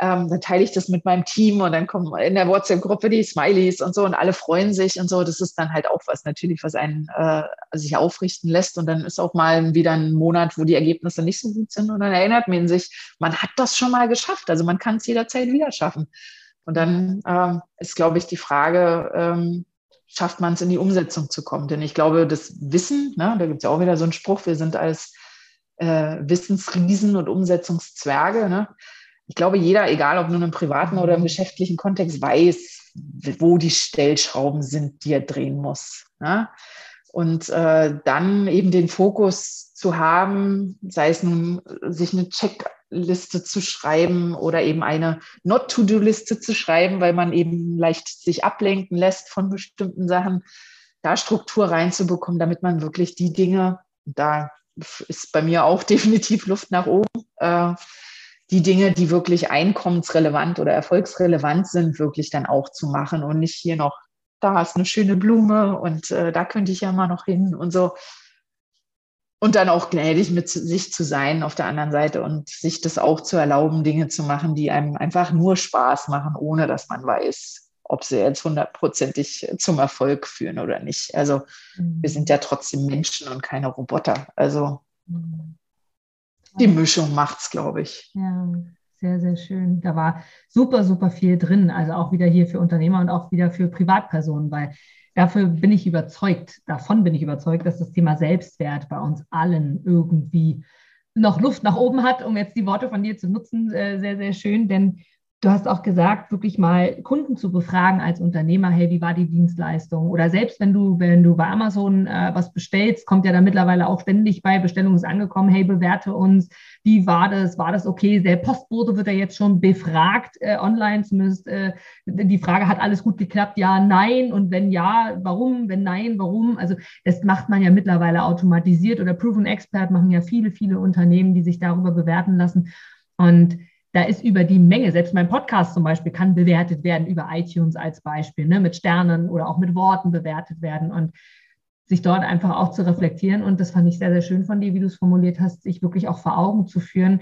ähm, dann teile ich das mit meinem Team und dann kommen in der WhatsApp-Gruppe die Smileys und so und alle freuen sich und so. Das ist dann halt auch was natürlich, was einen äh, sich aufrichten lässt. Und dann ist auch mal wieder ein Monat, wo die Ergebnisse nicht so gut sind. Und dann erinnert man sich, man hat das schon mal geschafft. Also man kann es jederzeit wieder schaffen. Und dann ähm, ist, glaube ich, die Frage, ähm, schafft man es in die Umsetzung zu kommen? Denn ich glaube, das Wissen, ne, da gibt es ja auch wieder so einen Spruch, wir sind als äh, Wissensriesen und Umsetzungszwerge. Ne? Ich glaube, jeder, egal ob nun im privaten oder im geschäftlichen Kontext, weiß, wo die Stellschrauben sind, die er drehen muss. Ne? Und äh, dann eben den Fokus zu haben, sei es nun sich eine Checkliste zu schreiben oder eben eine Not-to-Do-Liste zu schreiben, weil man eben leicht sich ablenken lässt von bestimmten Sachen, da Struktur reinzubekommen, damit man wirklich die Dinge, da ist bei mir auch definitiv Luft nach oben, äh, die Dinge, die wirklich einkommensrelevant oder erfolgsrelevant sind, wirklich dann auch zu machen und nicht hier noch, da ist eine schöne Blume und äh, da könnte ich ja mal noch hin und so. Und dann auch gnädig mit sich zu sein auf der anderen Seite und sich das auch zu erlauben, Dinge zu machen, die einem einfach nur Spaß machen, ohne dass man weiß, ob sie jetzt hundertprozentig zum Erfolg führen oder nicht. Also mhm. wir sind ja trotzdem Menschen und keine Roboter. Also mhm. die Mischung macht's, glaube ich. Ja, sehr, sehr schön. Da war super, super viel drin. Also auch wieder hier für Unternehmer und auch wieder für Privatpersonen, weil dafür bin ich überzeugt, davon bin ich überzeugt, dass das Thema Selbstwert bei uns allen irgendwie noch Luft nach oben hat, um jetzt die Worte von dir zu nutzen. Äh, sehr, sehr schön, denn Du hast auch gesagt, wirklich mal Kunden zu befragen als Unternehmer, hey, wie war die Dienstleistung? Oder selbst wenn du, wenn du bei Amazon äh, was bestellst, kommt ja da mittlerweile auch ständig bei Bestellung ist angekommen, hey, bewerte uns, wie war das? War das okay? Der Postbote wird ja jetzt schon befragt, äh, online zumindest. Äh, die Frage, hat alles gut geklappt? Ja, nein. Und wenn ja, warum? Wenn nein, warum? Also das macht man ja mittlerweile automatisiert oder Proven Expert machen ja viele, viele Unternehmen, die sich darüber bewerten lassen. Und da ist über die Menge, selbst mein Podcast zum Beispiel kann bewertet werden über iTunes als Beispiel, ne, mit Sternen oder auch mit Worten bewertet werden und sich dort einfach auch zu reflektieren. Und das fand ich sehr, sehr schön von dir, wie du es formuliert hast, sich wirklich auch vor Augen zu führen.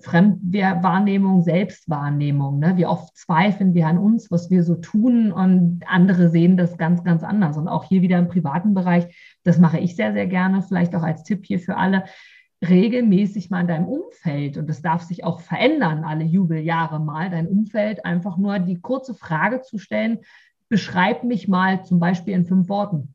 Fremdwahrnehmung, Selbstwahrnehmung. Ne? Wie oft zweifeln wir an uns, was wir so tun und andere sehen das ganz, ganz anders. Und auch hier wieder im privaten Bereich, das mache ich sehr, sehr gerne, vielleicht auch als Tipp hier für alle regelmäßig mal in deinem Umfeld, und das darf sich auch verändern, alle Jubeljahre mal, dein Umfeld einfach nur die kurze Frage zu stellen, beschreib mich mal zum Beispiel in fünf Worten.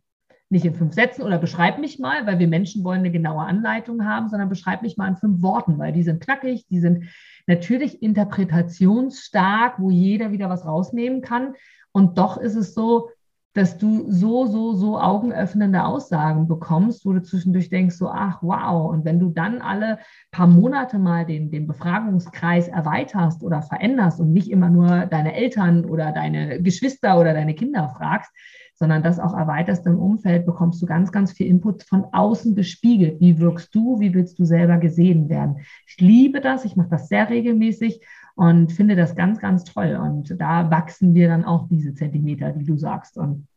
Nicht in fünf Sätzen oder beschreib mich mal, weil wir Menschen wollen eine genaue Anleitung haben, sondern beschreib mich mal in fünf Worten, weil die sind knackig, die sind natürlich interpretationsstark, wo jeder wieder was rausnehmen kann. Und doch ist es so, dass du so, so, so augenöffnende Aussagen bekommst, wo du zwischendurch denkst, so, ach, wow. Und wenn du dann alle paar Monate mal den, den Befragungskreis erweiterst oder veränderst und nicht immer nur deine Eltern oder deine Geschwister oder deine Kinder fragst, sondern das auch erweiterst im Umfeld, bekommst du ganz, ganz viel Input von außen gespiegelt. Wie wirkst du? Wie willst du selber gesehen werden? Ich liebe das. Ich mache das sehr regelmäßig und finde das ganz, ganz toll. Und da wachsen wir dann auch diese Zentimeter, die du sagst. Und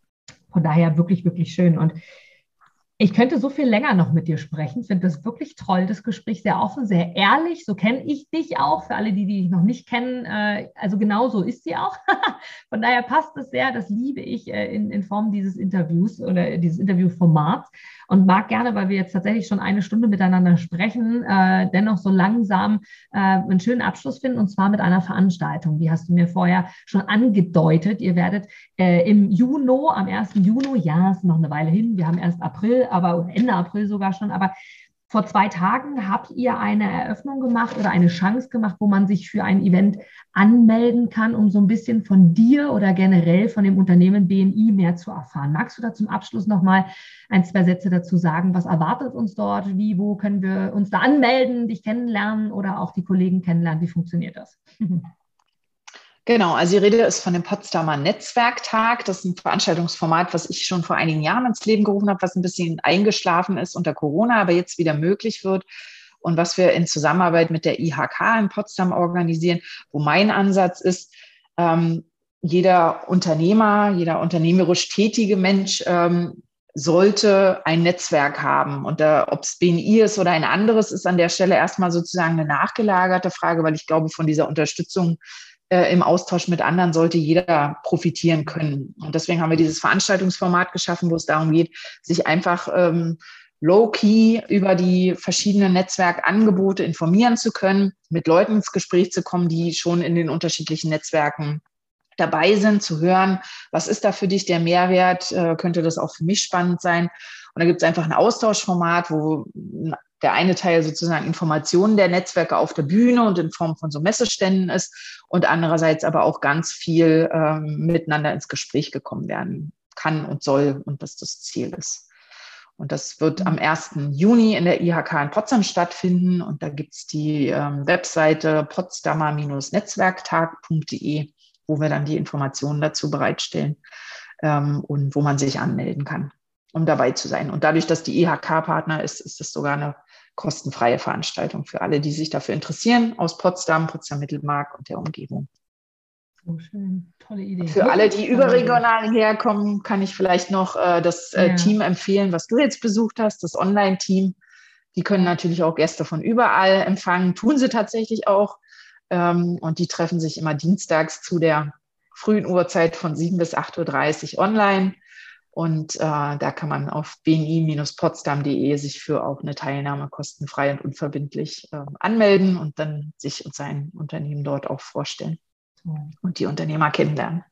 von daher wirklich, wirklich schön. Und ich könnte so viel länger noch mit dir sprechen. Ich finde das wirklich toll, das Gespräch sehr offen, sehr ehrlich. So kenne ich dich auch. Für alle, die, dich noch nicht kennen, äh, also genau so ist sie auch. Von daher passt es sehr. Das liebe ich äh, in, in Form dieses Interviews oder dieses Interviewformats und mag gerne, weil wir jetzt tatsächlich schon eine Stunde miteinander sprechen, äh, dennoch so langsam einen schönen Abschluss finden und zwar mit einer Veranstaltung. Die hast du mir vorher schon angedeutet. Ihr werdet im Juni, am 1. Juni, ja, ist noch eine Weile hin, wir haben erst April, aber Ende April sogar schon, aber vor zwei Tagen habt ihr eine Eröffnung gemacht oder eine Chance gemacht, wo man sich für ein Event anmelden kann, um so ein bisschen von dir oder generell von dem Unternehmen BNI mehr zu erfahren. Magst du da zum Abschluss nochmal ein, zwei Sätze dazu sagen? Was erwartet uns dort? Wie, wo können wir uns da anmelden, dich kennenlernen oder auch die Kollegen kennenlernen? Wie funktioniert das? Genau, also die Rede ist von dem Potsdamer Netzwerktag. Das ist ein Veranstaltungsformat, was ich schon vor einigen Jahren ins Leben gerufen habe, was ein bisschen eingeschlafen ist unter Corona, aber jetzt wieder möglich wird und was wir in Zusammenarbeit mit der IHK in Potsdam organisieren, wo mein Ansatz ist, ähm, jeder Unternehmer, jeder unternehmerisch tätige Mensch ähm, sollte ein Netzwerk haben. Und äh, ob es BNI ist oder ein anderes, ist an der Stelle erstmal sozusagen eine nachgelagerte Frage, weil ich glaube, von dieser Unterstützung äh, im Austausch mit anderen sollte jeder profitieren können. Und deswegen haben wir dieses Veranstaltungsformat geschaffen, wo es darum geht, sich einfach ähm, low-key über die verschiedenen Netzwerkangebote informieren zu können, mit Leuten ins Gespräch zu kommen, die schon in den unterschiedlichen Netzwerken dabei sind, zu hören, was ist da für dich der Mehrwert, äh, könnte das auch für mich spannend sein. Und da gibt es einfach ein Austauschformat, wo der eine Teil sozusagen Informationen der Netzwerke auf der Bühne und in Form von so Messeständen ist und andererseits aber auch ganz viel ähm, miteinander ins Gespräch gekommen werden kann und soll und was das Ziel ist. Und das wird am 1. Juni in der IHK in Potsdam stattfinden. Und da gibt es die ähm, Webseite potsdamer-netzwerktag.de, wo wir dann die Informationen dazu bereitstellen ähm, und wo man sich anmelden kann, um dabei zu sein. Und dadurch, dass die IHK-Partner ist, ist es sogar eine kostenfreie Veranstaltung für alle, die sich dafür interessieren, aus Potsdam, Potsdam-Mittelmark und der Umgebung. So schön, tolle Idee. Für alle, die überregional herkommen, kann ich vielleicht noch äh, das äh, ja. Team empfehlen, was du jetzt besucht hast, das Online-Team. Die können natürlich auch Gäste von überall empfangen, tun sie tatsächlich auch. Ähm, und die treffen sich immer dienstags zu der frühen Uhrzeit von 7 bis 8.30 Uhr online. Und äh, da kann man auf bni-potsdam.de sich für auch eine Teilnahme kostenfrei und unverbindlich äh, anmelden und dann sich und sein Unternehmen dort auch vorstellen und die Unternehmer kennenlernen.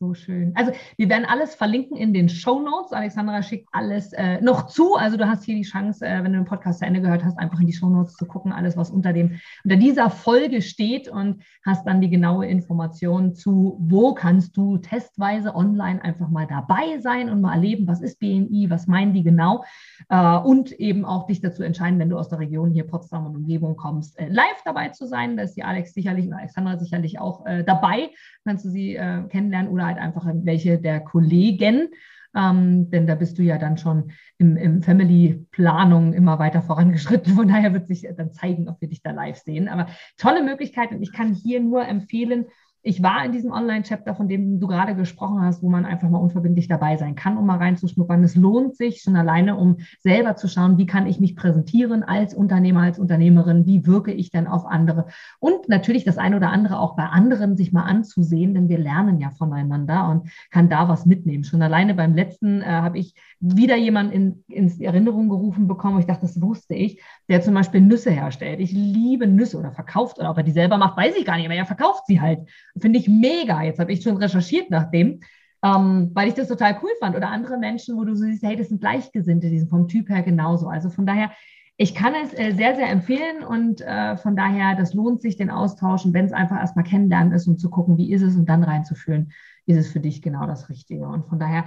So schön. Also wir werden alles verlinken in den Show Notes. Alexandra schickt alles äh, noch zu. Also du hast hier die Chance, äh, wenn du den Podcast zu Ende gehört hast, einfach in die Show Notes zu gucken, alles, was unter dem unter dieser Folge steht und hast dann die genaue Information zu, wo kannst du testweise online einfach mal dabei sein und mal erleben, was ist BNI, was meinen die genau äh, und eben auch dich dazu entscheiden, wenn du aus der Region hier Potsdam und Umgebung kommst, äh, live dabei zu sein. Da ist die Alex sicherlich und Alexandra sicherlich auch äh, dabei. Kannst du sie äh, kennenlernen oder halt einfach welche der Kollegen. Ähm, denn da bist du ja dann schon im, im Family-Planung immer weiter vorangeschritten. Von daher wird sich dann zeigen, ob wir dich da live sehen. Aber tolle Möglichkeit und ich kann hier nur empfehlen, ich war in diesem Online-Chapter, von dem du gerade gesprochen hast, wo man einfach mal unverbindlich dabei sein kann, um mal reinzuschnuppern. Es lohnt sich schon alleine, um selber zu schauen, wie kann ich mich präsentieren als Unternehmer, als Unternehmerin, wie wirke ich denn auf andere. Und natürlich das eine oder andere auch bei anderen sich mal anzusehen, denn wir lernen ja voneinander und kann da was mitnehmen. Schon alleine beim letzten äh, habe ich wieder jemanden in, in Erinnerung gerufen bekommen. Ich dachte, das wusste ich, der zum Beispiel Nüsse herstellt. Ich liebe Nüsse oder verkauft oder ob er die selber macht, weiß ich gar nicht, aber er verkauft sie halt. Finde ich mega. Jetzt habe ich schon recherchiert nach dem, ähm, weil ich das total cool fand. Oder andere Menschen, wo du so siehst, hey, das sind Gleichgesinnte, die sind vom Typ her genauso. Also von daher, ich kann es äh, sehr, sehr empfehlen und äh, von daher, das lohnt sich, den Austausch und wenn es einfach erstmal kennenlernen ist, um zu gucken, wie ist es und dann reinzuführen, ist es für dich genau das Richtige. Und von daher,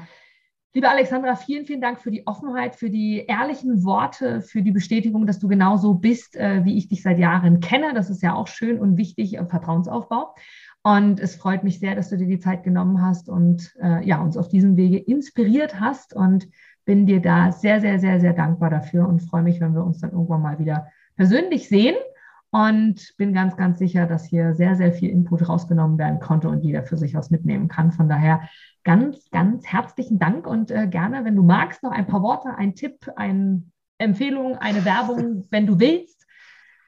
Liebe Alexandra, vielen, vielen Dank für die Offenheit, für die ehrlichen Worte, für die Bestätigung, dass du genauso bist, äh, wie ich dich seit Jahren kenne. Das ist ja auch schön und wichtig im Vertrauensaufbau. Und es freut mich sehr, dass du dir die Zeit genommen hast und äh, ja, uns auf diesem Wege inspiriert hast und bin dir da sehr, sehr, sehr, sehr dankbar dafür und freue mich, wenn wir uns dann irgendwann mal wieder persönlich sehen und bin ganz, ganz sicher, dass hier sehr, sehr viel Input rausgenommen werden konnte und jeder für sich was mitnehmen kann. Von daher ganz, ganz herzlichen Dank und äh, gerne, wenn du magst, noch ein paar Worte, ein Tipp, eine Empfehlung, eine Werbung, wenn du willst,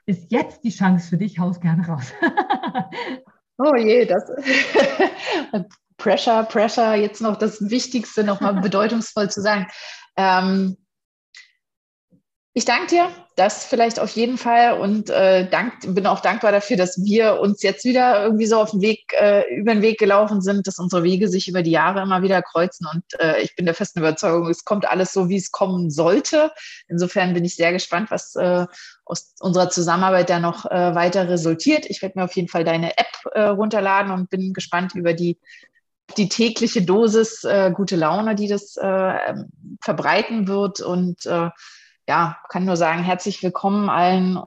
ist jetzt die Chance für dich. Haus gerne raus. Oh je, das Pressure, Pressure, jetzt noch das Wichtigste nochmal bedeutungsvoll zu sagen. Ähm, ich danke dir, das vielleicht auf jeden Fall und äh, dank, bin auch dankbar dafür, dass wir uns jetzt wieder irgendwie so auf den Weg, äh, über den Weg gelaufen sind, dass unsere Wege sich über die Jahre immer wieder kreuzen und äh, ich bin der festen Überzeugung, es kommt alles so, wie es kommen sollte. Insofern bin ich sehr gespannt, was äh, aus unserer Zusammenarbeit da noch äh, weiter resultiert. Ich werde mir auf jeden Fall deine App äh, runterladen und bin gespannt über die die tägliche Dosis äh, gute Laune, die das äh, verbreiten wird und äh, ja, kann nur sagen, herzlich willkommen allen,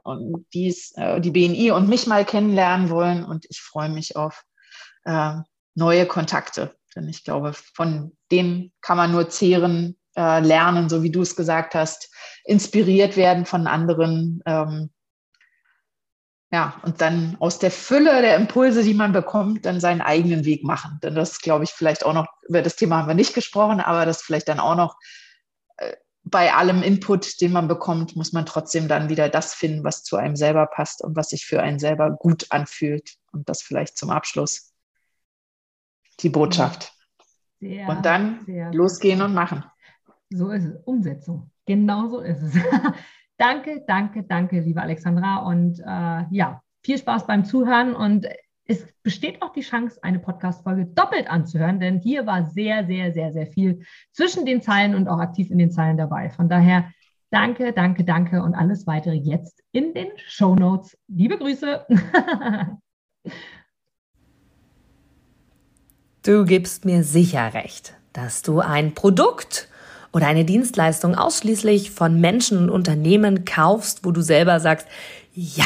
die äh, die BNI und mich mal kennenlernen wollen. Und ich freue mich auf äh, neue Kontakte. Denn ich glaube, von denen kann man nur zehren, äh, lernen, so wie du es gesagt hast, inspiriert werden von anderen. Ähm, ja, und dann aus der Fülle der Impulse, die man bekommt, dann seinen eigenen Weg machen. Denn das glaube ich vielleicht auch noch, über das Thema haben wir nicht gesprochen, aber das vielleicht dann auch noch bei allem Input, den man bekommt, muss man trotzdem dann wieder das finden, was zu einem selber passt und was sich für einen selber gut anfühlt. Und das vielleicht zum Abschluss die Botschaft. Sehr, und dann losgehen und machen. So ist es. Umsetzung. Genau so ist es. danke, danke, danke, liebe Alexandra. Und äh, ja, viel Spaß beim Zuhören und es besteht auch die Chance, eine Podcast-Folge doppelt anzuhören, denn hier war sehr, sehr, sehr, sehr viel zwischen den Zeilen und auch aktiv in den Zeilen dabei. Von daher danke, danke, danke und alles weitere jetzt in den Show Notes. Liebe Grüße. du gibst mir sicher recht, dass du ein Produkt oder eine Dienstleistung ausschließlich von Menschen und Unternehmen kaufst, wo du selber sagst, ja,